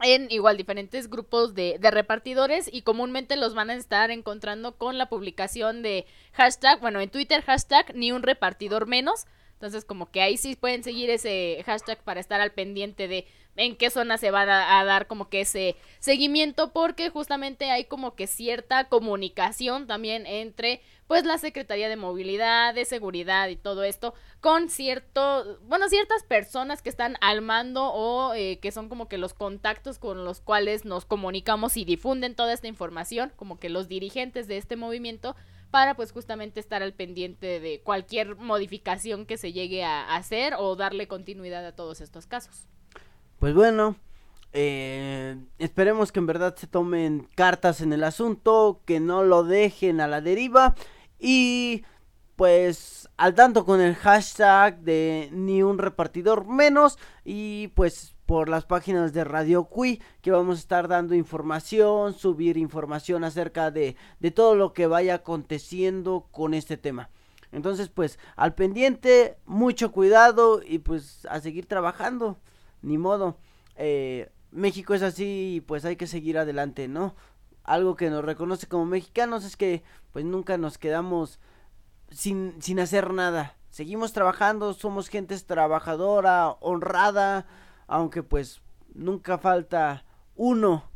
en igual diferentes grupos de, de, repartidores y comúnmente los van a estar encontrando con la publicación de hashtag, bueno, en Twitter hashtag ni un repartidor menos Entonces, como que ahí sí pueden seguir ese hashtag para estar al pendiente de en qué zona se va a, dar como que ese seguimiento, porque justamente hay como que cierta comunicación también entre pues la Secretaría de Movilidad, de Seguridad y todo esto con cierto, bueno, ciertas personas que están al mando o eh, que son como que los contactos con los cuales nos comunicamos y difunden toda esta información, como que los dirigentes de este movimiento para pues justamente estar al pendiente de cualquier modificación que se llegue a hacer o darle continuidad a todos estos casos. Pues bueno, eh, esperemos que en verdad se tomen cartas en el asunto, que no lo dejen a la deriva y pues al tanto con el hashtag de ni un repartidor menos y pues por las páginas de Radio Cui que vamos a estar dando información, subir información acerca de, de todo lo que vaya aconteciendo con este tema. Entonces pues al pendiente, mucho cuidado y pues a seguir trabajando, ni modo. Eh, México es así y pues hay que seguir adelante, ¿no? Algo que nos reconoce como mexicanos es que pues nunca nos quedamos sin, sin hacer nada. Seguimos trabajando, somos gente trabajadora, honrada, aunque pues nunca falta uno,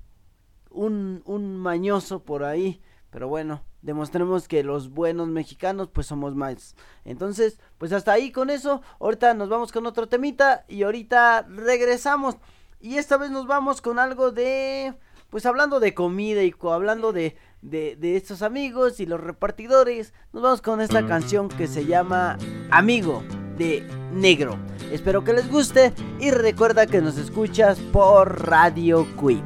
un, un mañoso por ahí. Pero bueno, demostremos que los buenos mexicanos pues somos más. Entonces, pues hasta ahí con eso. Ahorita nos vamos con otro temita y ahorita regresamos. Y esta vez nos vamos con algo de, pues hablando de comida y hablando de, de, de estos amigos y los repartidores, nos vamos con esta canción que se llama Amigo de Negro. Espero que les guste y recuerda que nos escuchas por Radio Cui.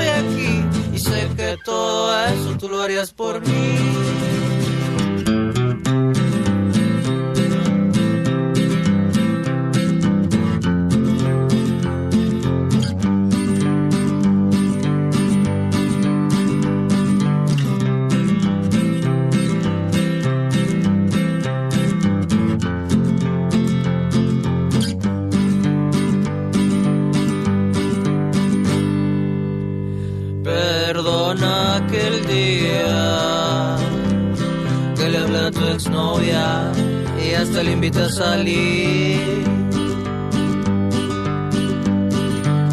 Estoy aquí y sé que todo eso tú lo harías le invita a salir.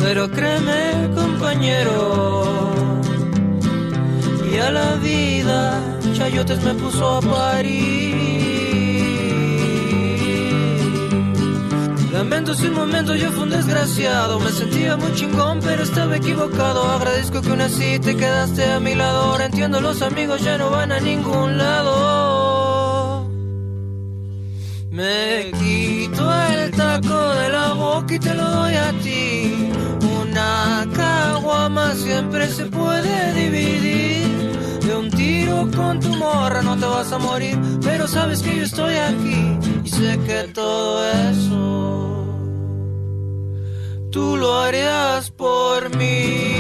Pero créeme, compañero, y a la vida Chayotes me puso a parir. Lamento si un momento yo fui un desgraciado, me sentía muy chingón, pero estaba equivocado. Agradezco que aún así te quedaste a mi lado. Ahora entiendo, los amigos ya no van a ningún lado. Me quito el taco de la boca y te lo doy a ti. Una caguama siempre se puede dividir. De un tiro con tu morra no te vas a morir. Pero sabes que yo estoy aquí y sé que todo eso tú lo harías por mí.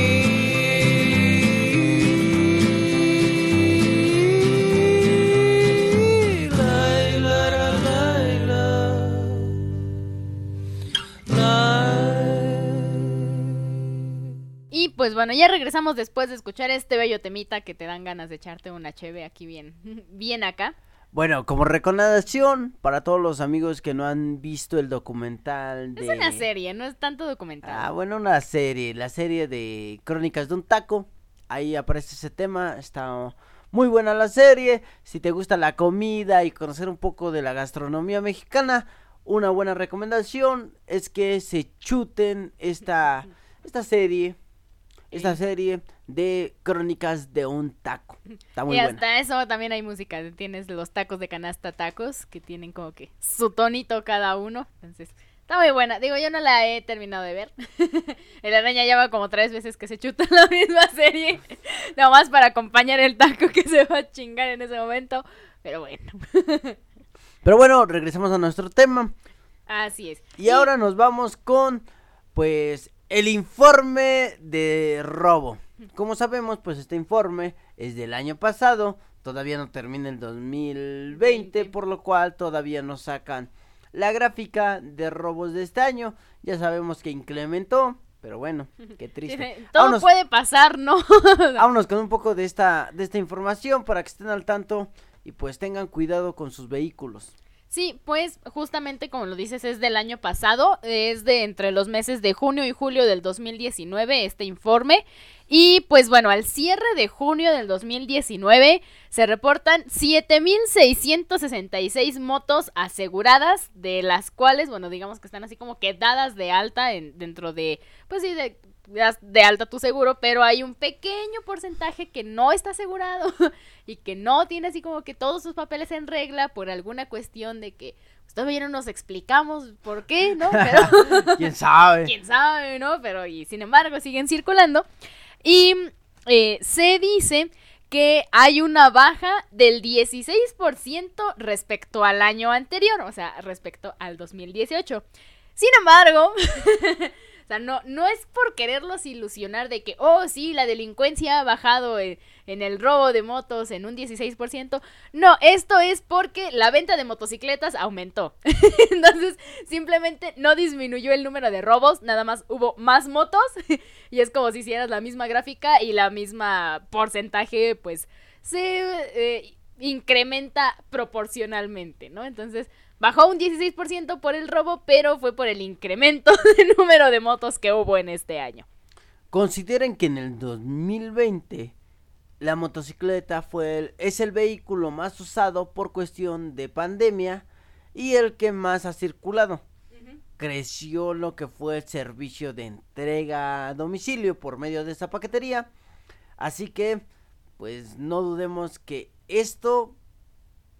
Pues bueno, ya regresamos después de escuchar este bello temita que te dan ganas de echarte una cheve aquí bien, bien acá. Bueno, como recomendación para todos los amigos que no han visto el documental de... Es una serie, no es tanto documental. Ah, bueno, una serie, la serie de Crónicas de un Taco. Ahí aparece ese tema, está muy buena la serie. Si te gusta la comida y conocer un poco de la gastronomía mexicana, una buena recomendación es que se chuten esta, esta serie. Esta serie de Crónicas de un Taco. Está muy y buena. hasta eso también hay música. Tienes los tacos de canasta tacos que tienen como que su tonito cada uno. Entonces, está muy buena. Digo, yo no la he terminado de ver. El araña lleva como tres veces que se chuta la misma serie. Nomás para acompañar el taco que se va a chingar en ese momento. Pero bueno, Pero bueno, regresamos a nuestro tema. así es. Y ahora nos vamos con, pues, el informe de robo. Como sabemos, pues este informe es del año pasado, todavía no termina el 2020, por lo cual todavía no sacan la gráfica de robos de este año. Ya sabemos que incrementó, pero bueno, qué triste. Todo Vámonos- puede pasar, ¿no? Vámonos con un poco de esta, de esta información para que estén al tanto y pues tengan cuidado con sus vehículos. Sí, pues justamente como lo dices es del año pasado, es de entre los meses de junio y julio del 2019 este informe. Y pues bueno, al cierre de junio del 2019 se reportan 7.666 motos aseguradas, de las cuales, bueno, digamos que están así como que dadas de alta en, dentro de, pues sí, de, de alta tu seguro, pero hay un pequeño porcentaje que no está asegurado y que no tiene así como que todos sus papeles en regla por alguna cuestión de que pues, todavía no nos explicamos por qué, ¿no? Pero ¿Quién sabe? quién sabe, ¿no? Pero y sin embargo siguen circulando. Y eh, se dice que hay una baja del 16% respecto al año anterior, o sea, respecto al 2018. Sin embargo, no, no es por quererlos ilusionar de que, oh, sí, la delincuencia ha bajado en, en el robo de motos en un 16%. No, esto es porque la venta de motocicletas aumentó. Entonces, simplemente no disminuyó el número de robos, nada más hubo más motos. y es como si hicieras la misma gráfica y la misma porcentaje, pues, se eh, incrementa proporcionalmente, ¿no? Entonces, bajó un 16% por el robo, pero fue por el incremento de número de motos que hubo en este año. Consideren que en el 2020 la motocicleta fue el- es el vehículo más usado por cuestión de pandemia y el que más ha circulado. Creció lo que fue el servicio de entrega a domicilio por medio de esta paquetería. Así que, pues no dudemos que esto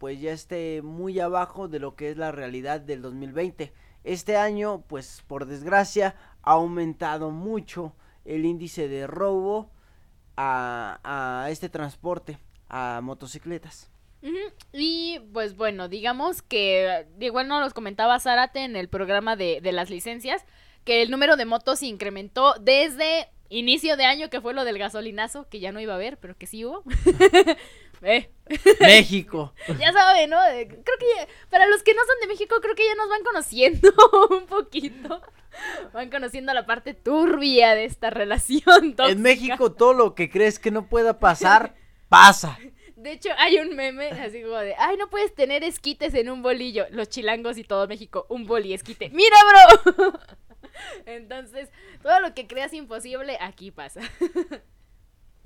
pues ya esté muy abajo de lo que es la realidad del 2020. Este año, pues por desgracia, ha aumentado mucho el índice de robo a, a este transporte, a motocicletas. Y pues bueno, digamos que eh, igual no los comentaba Zárate en el programa de, de las licencias, que el número de motos se incrementó desde inicio de año, que fue lo del gasolinazo, que ya no iba a haber, pero que sí hubo. Eh, México. ya saben, ¿no? Eh, Creo que ya- para los que no son de México, creo que ya nos van conociendo un poquito. Van conociendo la parte turbia de esta relación tóxica. En México todo lo que crees que no pueda pasar, pasa. De hecho, hay un meme así como de, ay, no puedes tener esquites en un bolillo. Los chilangos y todo México, un boli esquite. ¡Mira, bro! Entonces, todo lo que creas imposible, aquí pasa.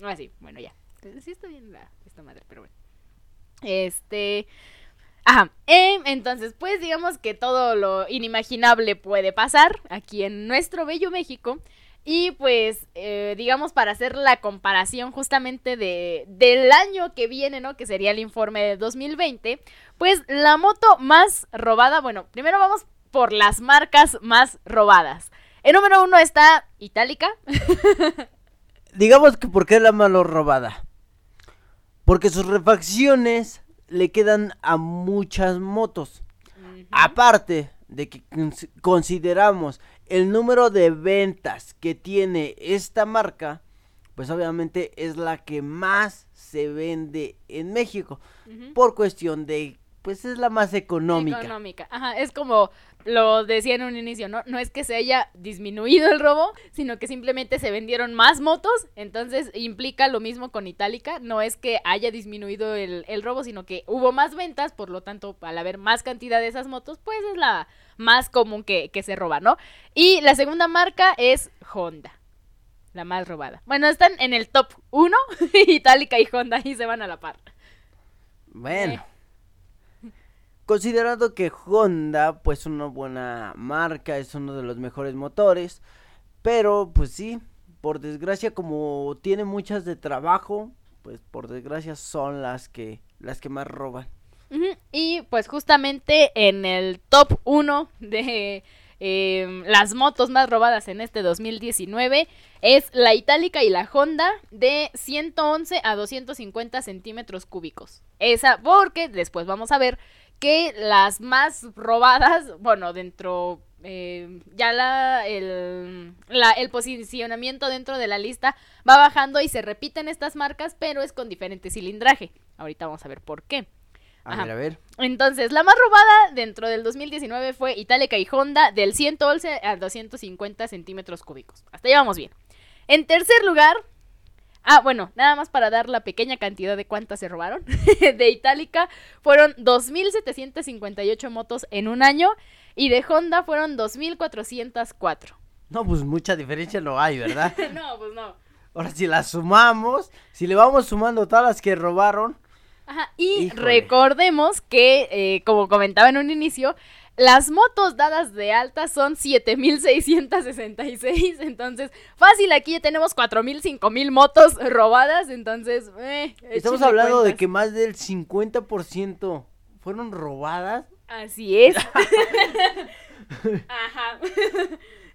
Así, bueno, ya. Sí está bien la, esta madre, pero bueno. Este... Ajá, em, entonces, pues digamos que todo lo inimaginable puede pasar aquí en nuestro bello México. Y pues, eh, digamos, para hacer la comparación justamente de, del año que viene, ¿no? Que sería el informe de 2020. Pues la moto más robada, bueno, primero vamos por las marcas más robadas. El número uno está Itálica. Digamos que ¿por qué la mano robada? Porque sus refacciones le quedan a muchas motos. Aparte de que cons- consideramos el número de ventas que tiene esta marca, pues obviamente es la que más se vende en México. Por cuestión de pues es la más económica. Económica. Ajá, es como lo decía en un inicio, ¿no? No es que se haya disminuido el robo, sino que simplemente se vendieron más motos, entonces implica lo mismo con Itálica, no es que haya disminuido el, el robo, sino que hubo más ventas, por lo tanto, al haber más cantidad de esas motos, pues es la más común que, que se roba, ¿no? Y la segunda marca es Honda. La más robada. Bueno, están en el top 1, Itálica y Honda, y se van a la par. Bueno. Eh. Considerando que Honda, pues una buena marca, es uno de los mejores motores, pero pues sí, por desgracia como tiene muchas de trabajo, pues por desgracia son las que las que más roban. Y pues justamente en el top 1 de eh, las motos más robadas en este 2019 es la Itálica y la Honda de 111 a 250 centímetros cúbicos. Esa porque después vamos a ver que las más robadas, bueno, dentro... eh, ya la el, la- el posicionamiento dentro de la lista va bajando y se repiten estas marcas, pero es con diferente cilindraje. Ahorita vamos a ver por qué. A ver, a ver. Entonces, la más robada dentro del 2019 fue Itálica y Honda del 111 a 250 centímetros cúbicos. Hasta allá vamos bien. En tercer lugar, ah, bueno, nada más para dar la pequeña cantidad de cuántas se robaron. de Itálica fueron 2.758 motos en un año y de Honda fueron 2.404. No, pues mucha diferencia no hay, ¿verdad? no, pues no. Ahora si las sumamos, si le vamos sumando todas las que robaron, Ajá, y Híjole. recordemos que, eh, como comentaba en un inicio, las motos dadas de alta son 7666. Entonces, fácil, aquí ya tenemos 4000, 5000 motos robadas. Entonces, eh, estamos hablando de que más del 50% fueron robadas. Así es. Ajá.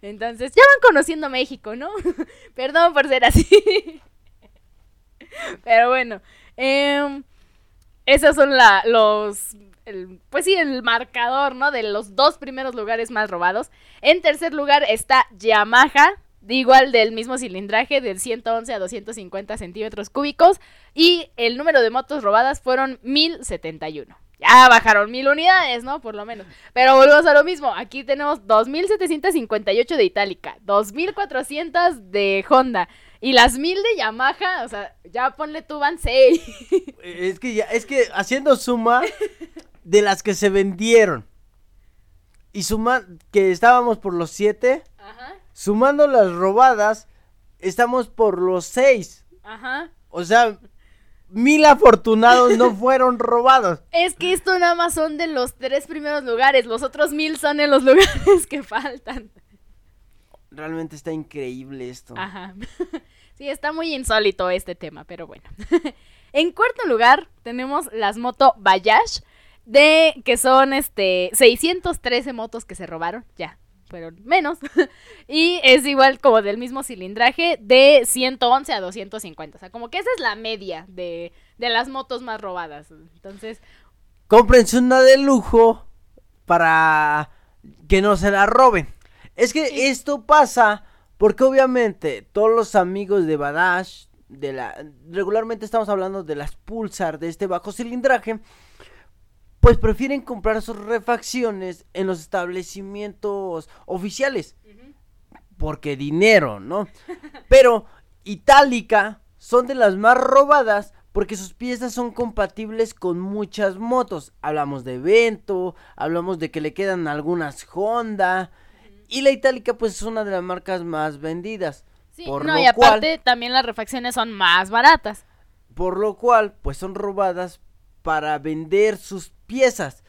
Entonces, ya van conociendo México, ¿no? Perdón por ser así. Pero bueno, em, esos son la, los, el- pues sí, el marcador, ¿no? De los dos primeros lugares más robados. En tercer lugar está Yamaha, de igual del mismo cilindraje, del 111 a 250 centímetros cúbicos. Y el número de motos robadas fueron 1071. Ya bajaron mil unidades, ¿no? Por lo menos. Pero volvemos a lo mismo. Aquí tenemos 2.758 de Itálica, 2.400 de Honda y las 1.000 de Yamaha. O sea, ya ponle tú, van 6. Es que ya, es que haciendo suma de las que se vendieron y suma que estábamos por los 7, Ajá, sumando las robadas, estamos por los 6. ajá. O sea, mil afortunados no fueron robados. Es que esto nada más son de los tres primeros lugares. Los otros mil son en los lugares que faltan. Realmente está increíble esto. Ajá. Sí, está muy insólito este tema, pero bueno. en cuarto lugar tenemos las moto Bayash, de que son este 613 motos que se robaron, ya, fueron menos. y es igual como del mismo cilindraje de 111 a 250. O sea, como que esa es la media de, de las motos más robadas. Entonces, Cómprense una de lujo para que no se la roben. Es que esto pasa porque obviamente todos los amigos de Badash, de la, regularmente estamos hablando de las Pulsar de este bajo cilindraje, pues prefieren comprar sus refacciones en los establecimientos oficiales. Porque dinero, ¿no? Pero Itálica son de las más robadas porque sus piezas son compatibles con muchas motos. Hablamos de Vento, hablamos de que le quedan algunas Honda. Y la Itálica pues es una de las marcas más vendidas. sí, por no, lo y cual- aparte también las refacciones son más baratas. por lo cual pues son robadas para vender sus piezas.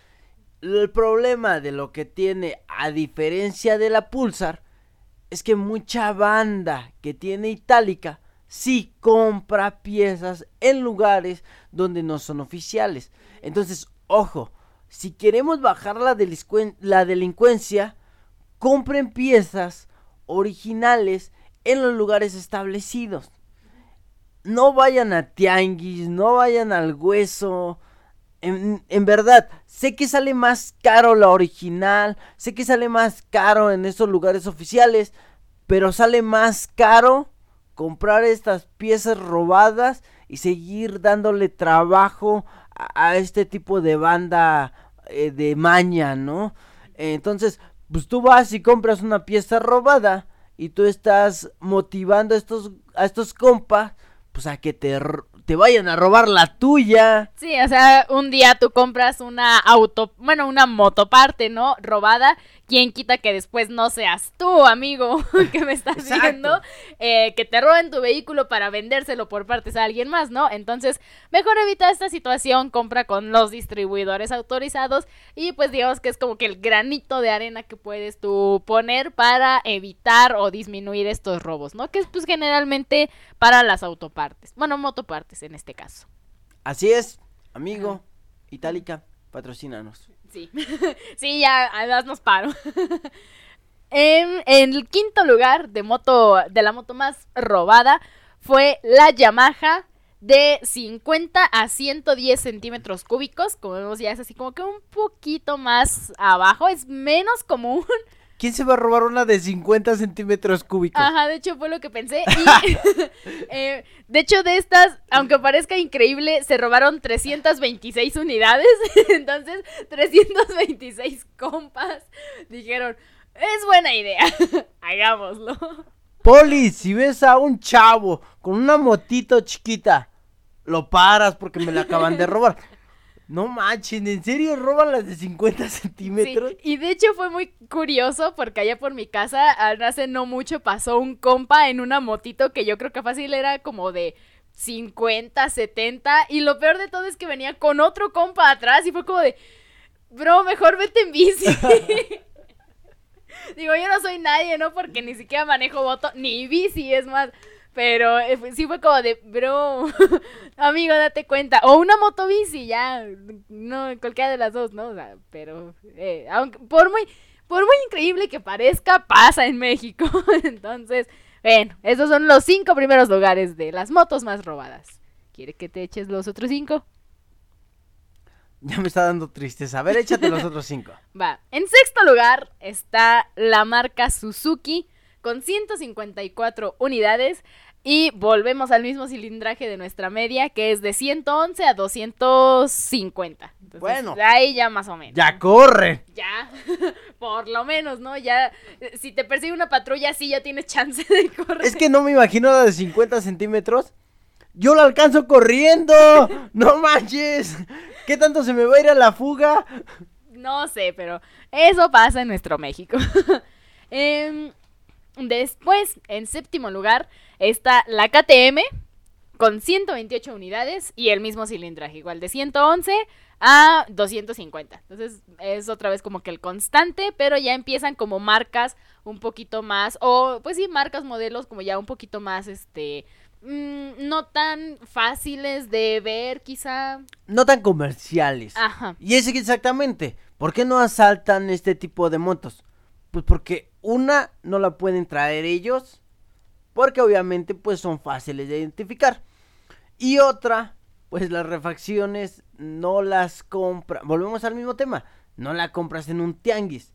El problema de lo que tiene a diferencia de la Pulsar es que mucha banda que tiene Itálica sí compra piezas en lugares donde no son oficiales. Entonces, ojo, si queremos bajar la, la delincuencia, compren piezas originales en los lugares establecidos no vayan a tianguis, no vayan al hueso. En, verdad, sé que sale más caro la original, sé que sale más caro en esos lugares oficiales, pero sale más caro comprar estas piezas robadas y seguir dándole trabajo a, a este tipo de banda eh, de maña, ¿no? Entonces, pues tú vas y compras una pieza robada y tú estás motivando a estos, a estos compas, pues a que te, te vayan a robar la tuya. Sí, o sea, un día tú compras una auto, bueno, una motoparte, ¿no? Robada. ¿Quién quita que después no seas tú, amigo, que me estás Exacto. viendo? eh, que te roben tu vehículo para vendérselo por partes a alguien más, ¿no? Entonces, mejor evita esta situación, compra con los distribuidores autorizados y pues digamos que es como que el granito de arena que puedes tú poner para evitar o disminuir estos robos, ¿no? Que es pues generalmente para las autopartes, bueno, motopartes en este caso. Así es, amigo. Itálica, patrocínanos. Sí, sí, ya además nos paro. en, el quinto lugar de moto, de la moto más robada, fue la Yamaha de 50 a 110 centímetros cúbicos. Como vemos ya es así como que un poquito más abajo, es menos común. ¿Quién se va a robar una de 50 centímetros cúbicos? Ajá, de hecho fue lo que pensé. Y, eh, de hecho, de estas, aunque parezca increíble, se robaron 326 unidades. Entonces, 326 compas dijeron, es buena idea, hagámoslo. Poli, si ves a un chavo con una motito chiquita, lo paras porque me la acaban de robar. No manchen, ¿en serio roban las de 50 Sí, centímetros? y de hecho fue muy curioso porque allá por mi casa, hace no mucho pasó un compa en una motito que yo creo que fácil era como de 50, 70. Y lo peor de todo es que venía con otro compa atrás y fue como de, bro, mejor vete en bici. Digo, yo no soy nadie, ¿no? Porque ni siquiera manejo moto, ni bici, es más. Pero eh, sí fue como de, bro, amigo, date cuenta. O una motobici, ya. No, cualquiera de las dos, ¿no? O sea, pero, eh, aunque, por muy, por muy increíble que parezca, pasa en México. Entonces, bueno, esos son los cinco primeros lugares de las motos más robadas. ¿Quiere que te eches los otros cinco? Ya me está dando tristeza. A ver, échate los otros cinco. Va. En sexto lugar está la marca Suzuki con 154 unidades. Y volvemos al mismo cilindraje de nuestra media, que es de 111 a 250. Entonces, Bueno. Ahí ya más o menos. ¡Ya corre! Ya, por lo menos, ¿no? Ya, eh, si te persigue una patrulla, sí ya tienes chance de correr. Es que no me imagino la de 50 centímetros. Yo la alcanzo corriendo. No manches. ¿Qué tanto se me va a ir a la fuga? No sé, pero eso pasa en nuestro México. Em, después, en séptimo lugar, está la KTM con 128 unidades y el mismo cilindraje, igual de 111 a 250. Entonces es otra vez como que el constante, pero ya empiezan como marcas un poquito más, o pues sí, marcas, modelos como ya un poquito más, este, mm, no tan fáciles de ver quizá. No tan comerciales. Ajá. Y es exactamente. ¿Por qué no asaltan este tipo de motos? Pues porque una no la pueden traer ellos. Porque obviamente pues son fáciles de identificar. Y otra, pues las refacciones no las compra. Volvemos al mismo tema. No la compras en un tianguis.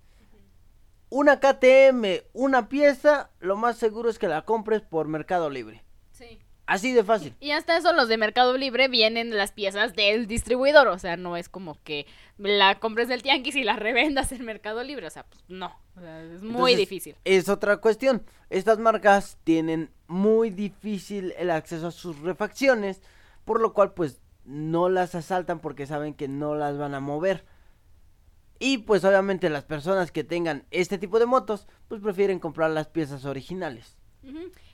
Una KTM, una pieza, lo más seguro es que la compres por Mercado Libre. Sí. Así de fácil. Y hasta eso los de Mercado Libre vienen las piezas del distribuidor, o sea, no es como que la compres del tianguis y la revendas en Mercado Libre, o sea, pues no, o sea, es muy Entonces, difícil. Es otra cuestión. Estas marcas tienen muy difícil el acceso a sus refacciones, por lo cual pues no las asaltan porque saben que no las van a mover. Y pues obviamente las personas que tengan este tipo de motos pues prefieren comprar las piezas originales.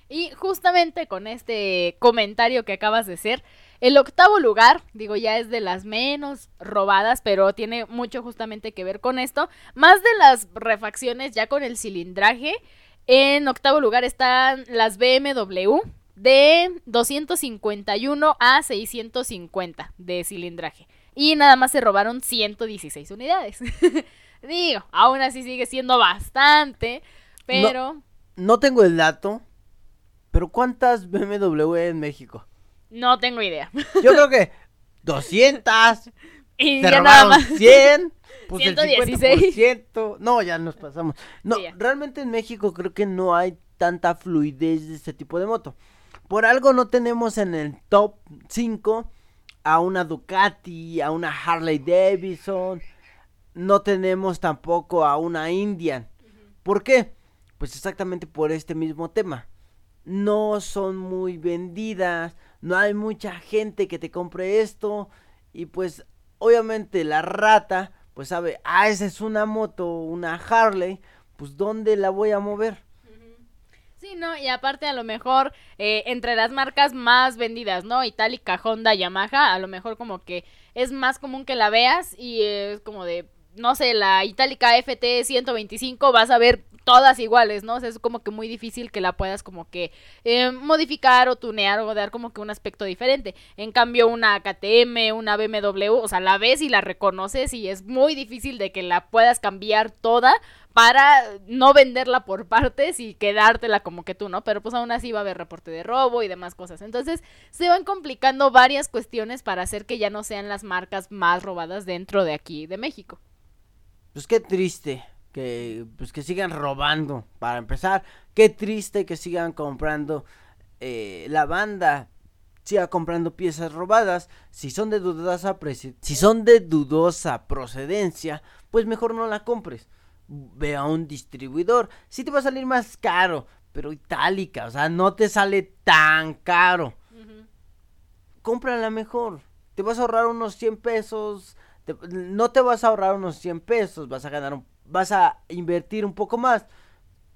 Y justamente con este comentario que acabas de hacer, el octavo lugar, digo, ya es de las menos robadas, pero tiene mucho justamente que ver con esto. Más de las refacciones ya con el cilindraje, en octavo lugar están las BMW de 251 a 650 de cilindraje. Y nada más se robaron 116 unidades. digo, aún así sigue siendo bastante, pero... No tengo el dato, pero ¿cuántas BMW hay en México? No tengo idea. Yo creo que 200. Y Se ya nada más. 100. Pues el 116. 50%. No, ya nos pasamos. No, Sí, realmente en México creo que no hay tanta fluidez de este tipo de moto. por algo no tenemos en el top 5 a una Ducati, a una Harley Davidson, no tenemos tampoco a una Indian. ¿Por qué? Pues exactamente por este mismo tema. No son muy vendidas, no hay mucha gente que te compre esto y pues obviamente la rata pues sabe, ah, esa es una moto, una Harley, pues ¿dónde la voy a mover? Sí, ¿no? Y aparte a lo mejor eh, entre las marcas más vendidas, ¿no? Itálica, Honda, Yamaha, a lo mejor como que es más común que la veas y es como de, no sé, la Itálica FT 125 vas a ver todas iguales, ¿no? O sea, es como que muy difícil que la puedas como que eh, modificar o tunear o dar como que un aspecto diferente. En cambio, una KTM, una BMW, o sea, la ves y la reconoces y es muy difícil de que la puedas cambiar toda para no venderla por partes y quedártela como que tú, ¿no? Pero pues aún así va a haber reporte de robo y demás cosas. Entonces se van complicando varias cuestiones para hacer que ya no sean las marcas más robadas dentro de aquí de México. Pues qué triste que pues que sigan robando para empezar. Qué triste que sigan comprando eh, la banda siga comprando piezas robadas. Si son de dudosa si son de dudosa procedencia pues mejor no la compres. Ve a un distribuidor. Si te va a salir más caro pero itálica o sea no te sale tan caro. Cómprala mejor. Te vas a ahorrar unos 100 pesos no te vas a ahorrar unos 100 pesos vas a ganar un vas a invertir un poco más.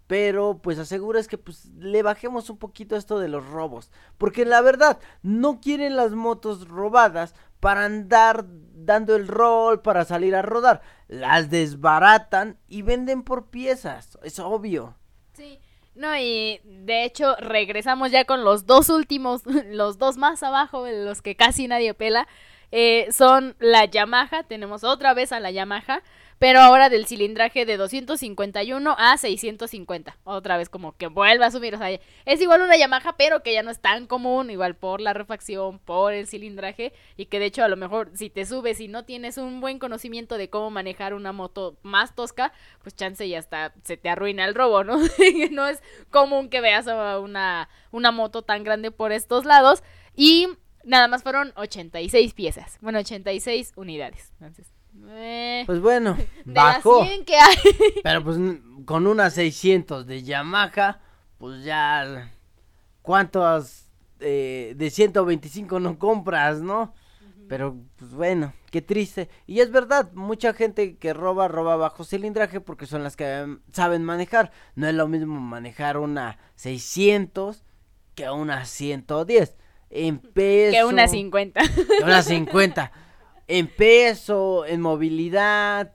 Pero pues aseguras que pues le bajemos un poquito esto de los robos. Porque la verdad, no quieren las motos robadas para andar dando el rol, para salir a rodar. Las desbaratan y venden por piezas. Es obvio. Sí. No, y de hecho regresamos ya con los dos últimos, los dos más abajo, los que casi nadie pela. Eh, son la Yamaha, tenemos otra vez a la Yamaha pero ahora del cilindraje de 251 a 650. Otra vez como que vuelve a subir, o sea, es igual una Yamaha, pero que ya no es tan común, igual por la refacción, por el cilindraje, y que de hecho a lo mejor si te subes y no tienes un buen conocimiento de cómo manejar una moto más tosca, pues chance ya hasta se te arruina el robo, ¿no? no es común que veas una, una moto tan grande por estos lados, y nada más fueron 86 piezas, bueno, 86 unidades, entonces eh, pues bueno, bajó. que hay. Pero pues con unas 600 de Yamaha, pues ya. ¿Cuántos eh, de 125 no compras, no? Pero pues bueno, qué triste. Y es verdad, mucha gente que roba, roba bajo cilindraje porque son las que saben manejar. No es lo mismo manejar una 600 que una 110. En peso. Que una 50. Que una 50. En peso, en movilidad,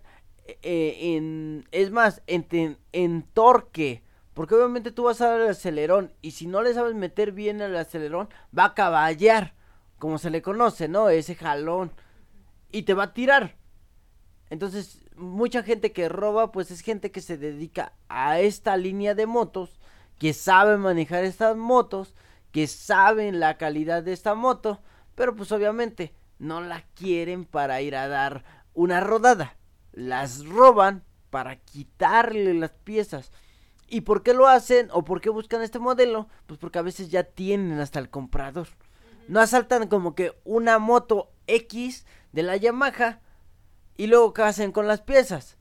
eh, en, es más, en, en, torque. Porque obviamente tú vas a dar el acelerón y si no le sabes meter bien el acelerón, va a caballar, como se le conoce, ¿no? Ese jalón. Y te va a tirar. Entonces, mucha gente que roba, pues es gente que se dedica a esta línea de motos, que sabe manejar estas motos, que saben la calidad de esta moto, pero pues obviamente no la quieren para ir a dar una rodada. Las roban para quitarle las piezas. ¿Y por qué lo hacen o por qué buscan este modelo? Pues porque a veces ya tienen hasta el comprador. No asaltan como que una moto X de la Yamaha y luego qué hacen con las piezas.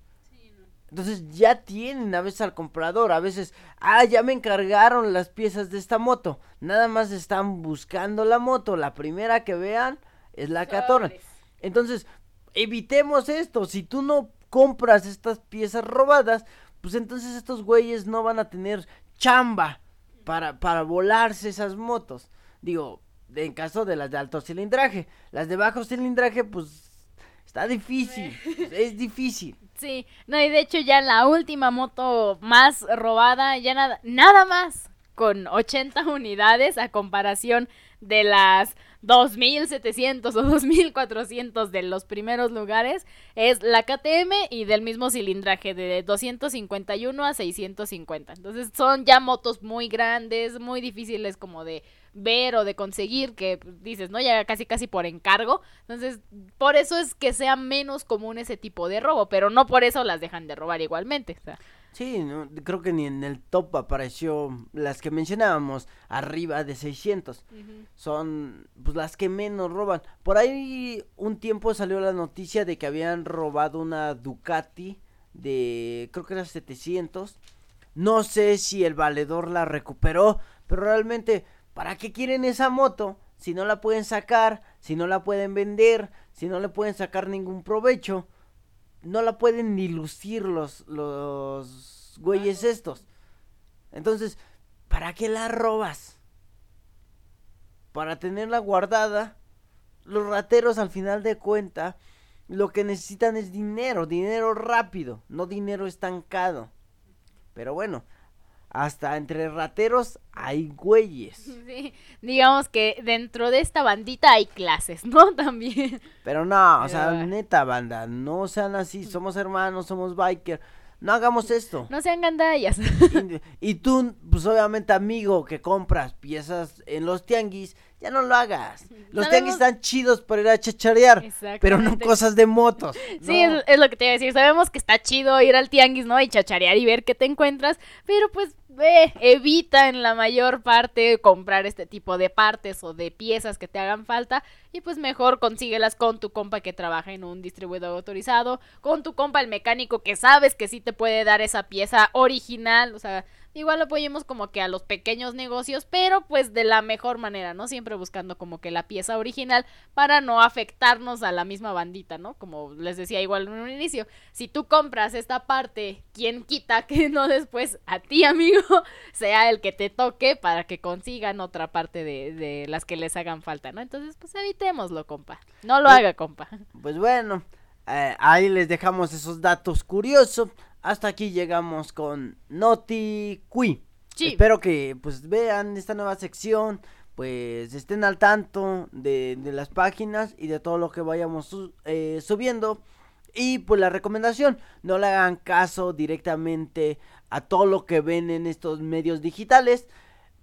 Entonces ya tienen a veces al comprador, a veces, ah, ya me encargaron las piezas de esta moto. Nada más están buscando la moto, la primera que vean, es la 14. Entonces, evitemos esto. Si tú no compras estas piezas robadas, pues entonces estos güeyes no van a tener chamba para, para volarse esas motos. Digo, en caso de las de alto cilindraje. Las de bajo cilindraje, pues está difícil. es difícil. Sí, no, y de hecho ya la última moto más robada, ya nada, nada más con 80 unidades a comparación de las 2700 o 2400 de los primeros lugares es la KTM y del mismo cilindraje de 251 a 650. Entonces son ya motos muy grandes, muy difíciles como de ver o de conseguir que dices, ¿no? Ya casi casi por encargo. Entonces, por eso es que sea menos común ese tipo de robo, pero no por eso las dejan de robar igualmente. Sí, no, creo que ni en el top apareció las que mencionábamos, arriba de 600. Son pues las que menos roban. Por ahí un tiempo salió la noticia de que habían robado una Ducati de creo que era 700. No sé si el valedor la recuperó, pero realmente ¿para qué quieren esa moto si no la pueden sacar, si no la pueden vender, si no le pueden sacar ningún provecho? No la pueden ni lucir los, los güeyes estos. Entonces, ¿para qué la robas? Para tenerla guardada. Los rateros al final de cuenta lo que necesitan es dinero, dinero rápido, no dinero estancado. Pero bueno, hasta entre rateros hay güeyes. Sí, digamos que dentro de esta bandita hay clases, ¿no? También. Pero no, o sea, neta banda, no sean así, somos hermanos, somos biker. No hagamos esto. No sean gandallas. Y, y, tú, pues obviamente amigo que compras piezas en los tianguis, ya no lo hagas. Los tianguis están chidos para ir a chacharear, pero no cosas de motos. Sí, es, lo que te iba a decir. Sabemos que está chido ir al tianguis, ¿no? Y chacharear y ver qué te encuentras, pero pues evita en la mayor parte comprar este tipo de partes o de piezas que te hagan falta y pues mejor consíguelas con tu compa que trabaja en un distribuidor autorizado, con tu compa el mecánico que sabes que sí te puede dar esa pieza original, o sea, igual apoyemos como que a los pequeños negocios, pero pues de la mejor manera, ¿no? Siempre buscando como que la pieza original para no afectarnos a la misma bandita, ¿no? Como les decía igual en un inicio, si tú compras esta parte, ¿quién quita que no después a ti, amigo, sea el que te toque para que consigan otra parte de, de las que les hagan falta, ¿no? Entonces, pues evitémoslo, compa. No lo pues haga, compa. Pues bueno, eh, ahí les dejamos esos datos curiosos hasta aquí llegamos con Noti Qui. Espero que pues vean esta nueva sección, pues estén al tanto de, las páginas y de todo lo que vayamos eh, subiendo. Y pues la recomendación, no le hagan caso directamente a todo lo que ven en estos medios digitales.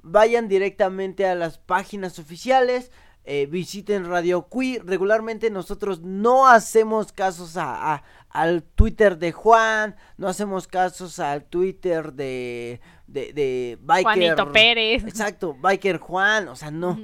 Vayan directamente a las páginas oficiales. Eh, visiten Radio Qui. Regularmente nosotros no hacemos casos a, al Twitter de Juan, no hacemos casos al Twitter de, de, de Biker. Juanito Pérez. Exacto, Biker Juan, o sea, no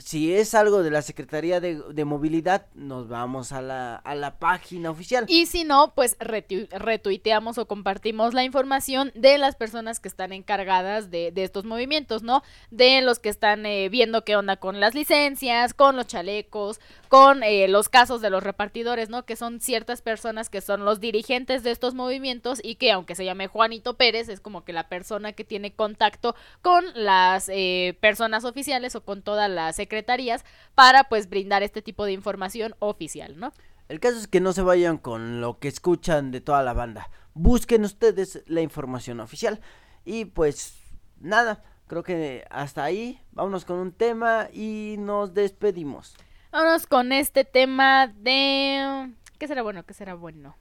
si es algo de la Secretaría de, Movilidad, nos vamos a la, a la, página oficial. Y si no, pues retuiteamos o compartimos la información de las personas que están encargadas de, de estos movimientos, ¿no? De los que están eh, viendo qué onda con las licencias, con los chalecos, con eh, los casos de los repartidores, ¿no? Que son ciertas personas que son los dirigentes de estos movimientos y que aunque se llame Juanito Pérez, es como que la persona que tiene contacto con las eh, personas oficiales o con toda la secretaría secretarías para pues brindar este tipo de información oficial, ¿no? El caso es que no se vayan con lo que escuchan de toda la banda. Busquen ustedes la información oficial. Y pues nada, creo que hasta ahí. Vámonos con un tema y nos despedimos. Vámonos con este tema de... ¿Qué será bueno? ¿Qué será bueno?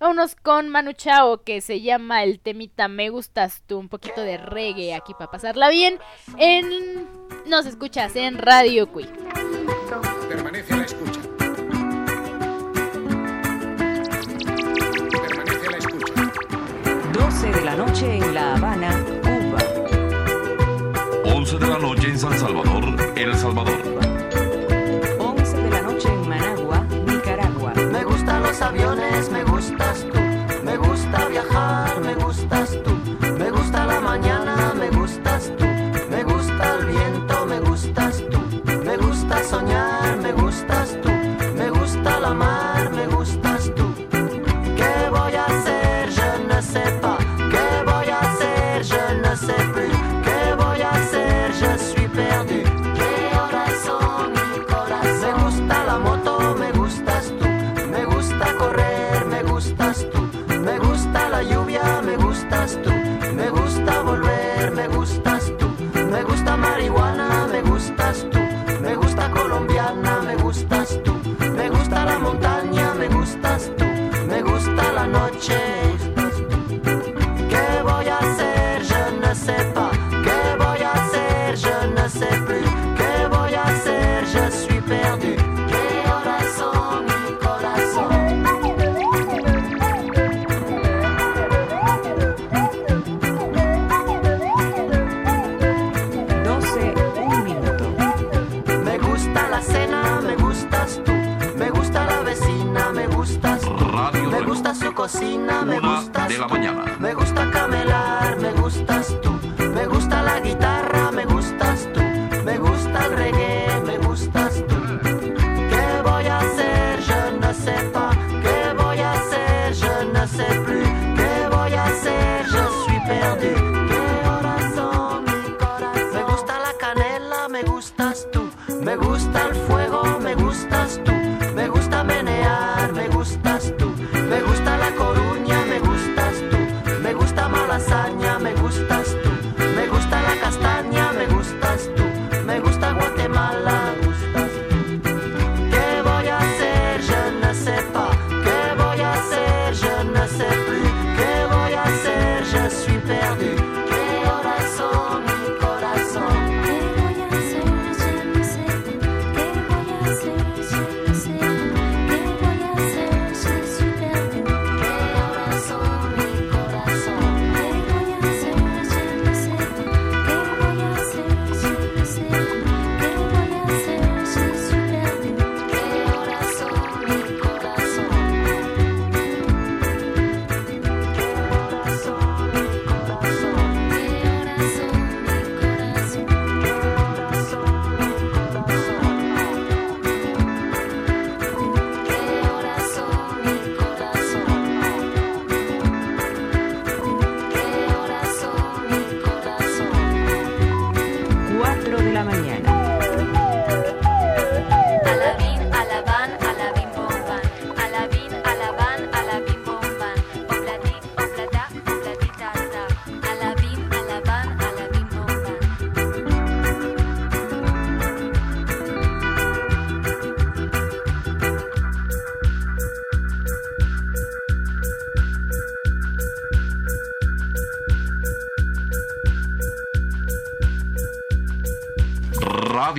Vámonos con Manu Chao, que se llama el temita Me Gustas Tú, un poquito de reggae aquí para pasarla bien. En... Nos escuchas en Radio Cui. Permanece a la escucha. Permanece a la escucha. 12 de la noche en La Habana, Cuba. 11 de la noche en San Salvador, El Salvador. 11 de la noche en Managua, Nicaragua. Me gustan los aviones, me. Me me gustas tú. Me gusta la mañana, me gustas tú. Me gusta el viento, me gustas tú. Me gusta soñar,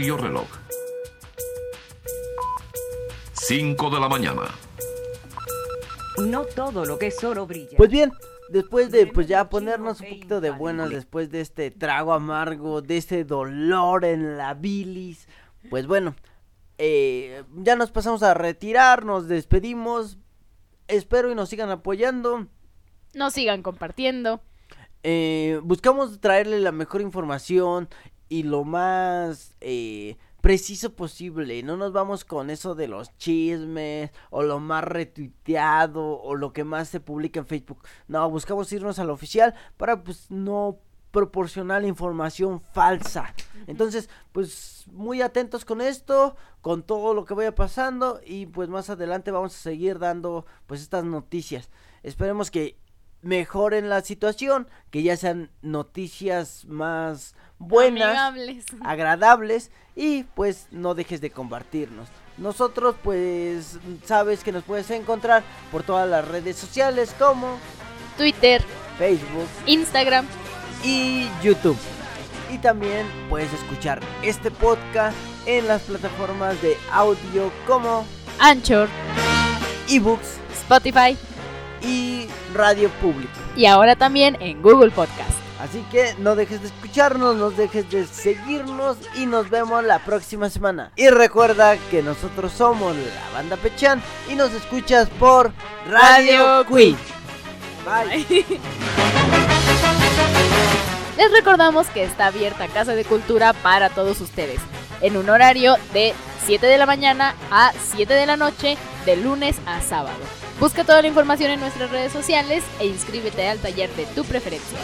Radio Reloj. 5 de la mañana. No todo lo que es oro brilla. Pues bien, después de pues ya ponernos un poquito de buenas después de este trago amargo, de este dolor en la bilis, pues bueno, eh, ya nos pasamos a retirar, nos despedimos, espero y nos sigan apoyando. Nos sigan compartiendo. Eh, buscamos traerle la mejor información y lo más eh, preciso posible. No nos vamos con eso de los chismes o lo más retuiteado o lo que más se publica en Facebook. No, buscamos irnos al oficial para pues no proporcionar información falsa. Entonces, pues muy atentos con esto, con todo lo que vaya pasando y pues más adelante vamos a seguir dando pues estas noticias. Esperemos que mejoren la situación, que ya sean noticias más buenas, Amigables. agradables y pues no dejes de compartirnos. Nosotros pues sabes que nos puedes encontrar por todas las redes sociales como Twitter, Facebook Instagram. y YouTube. Y también puedes escuchar este podcast en las plataformas de audio como Anchor, ebooks Spotify y radio pública. y ahora también en Google Podcast. Así que no dejes de escucharnos, no dejes de seguirnos y nos vemos la próxima semana. Y recuerda que nosotros somos la banda Pechan y nos escuchas por Radio, Queen. Bye. Les recordamos que está abierta Casa de Cultura para todos ustedes, en un horario de 7 de la mañana a 7 de la noche, de lunes a sábado. Busca toda la información en nuestras redes sociales e inscríbete al taller de tu preferencia.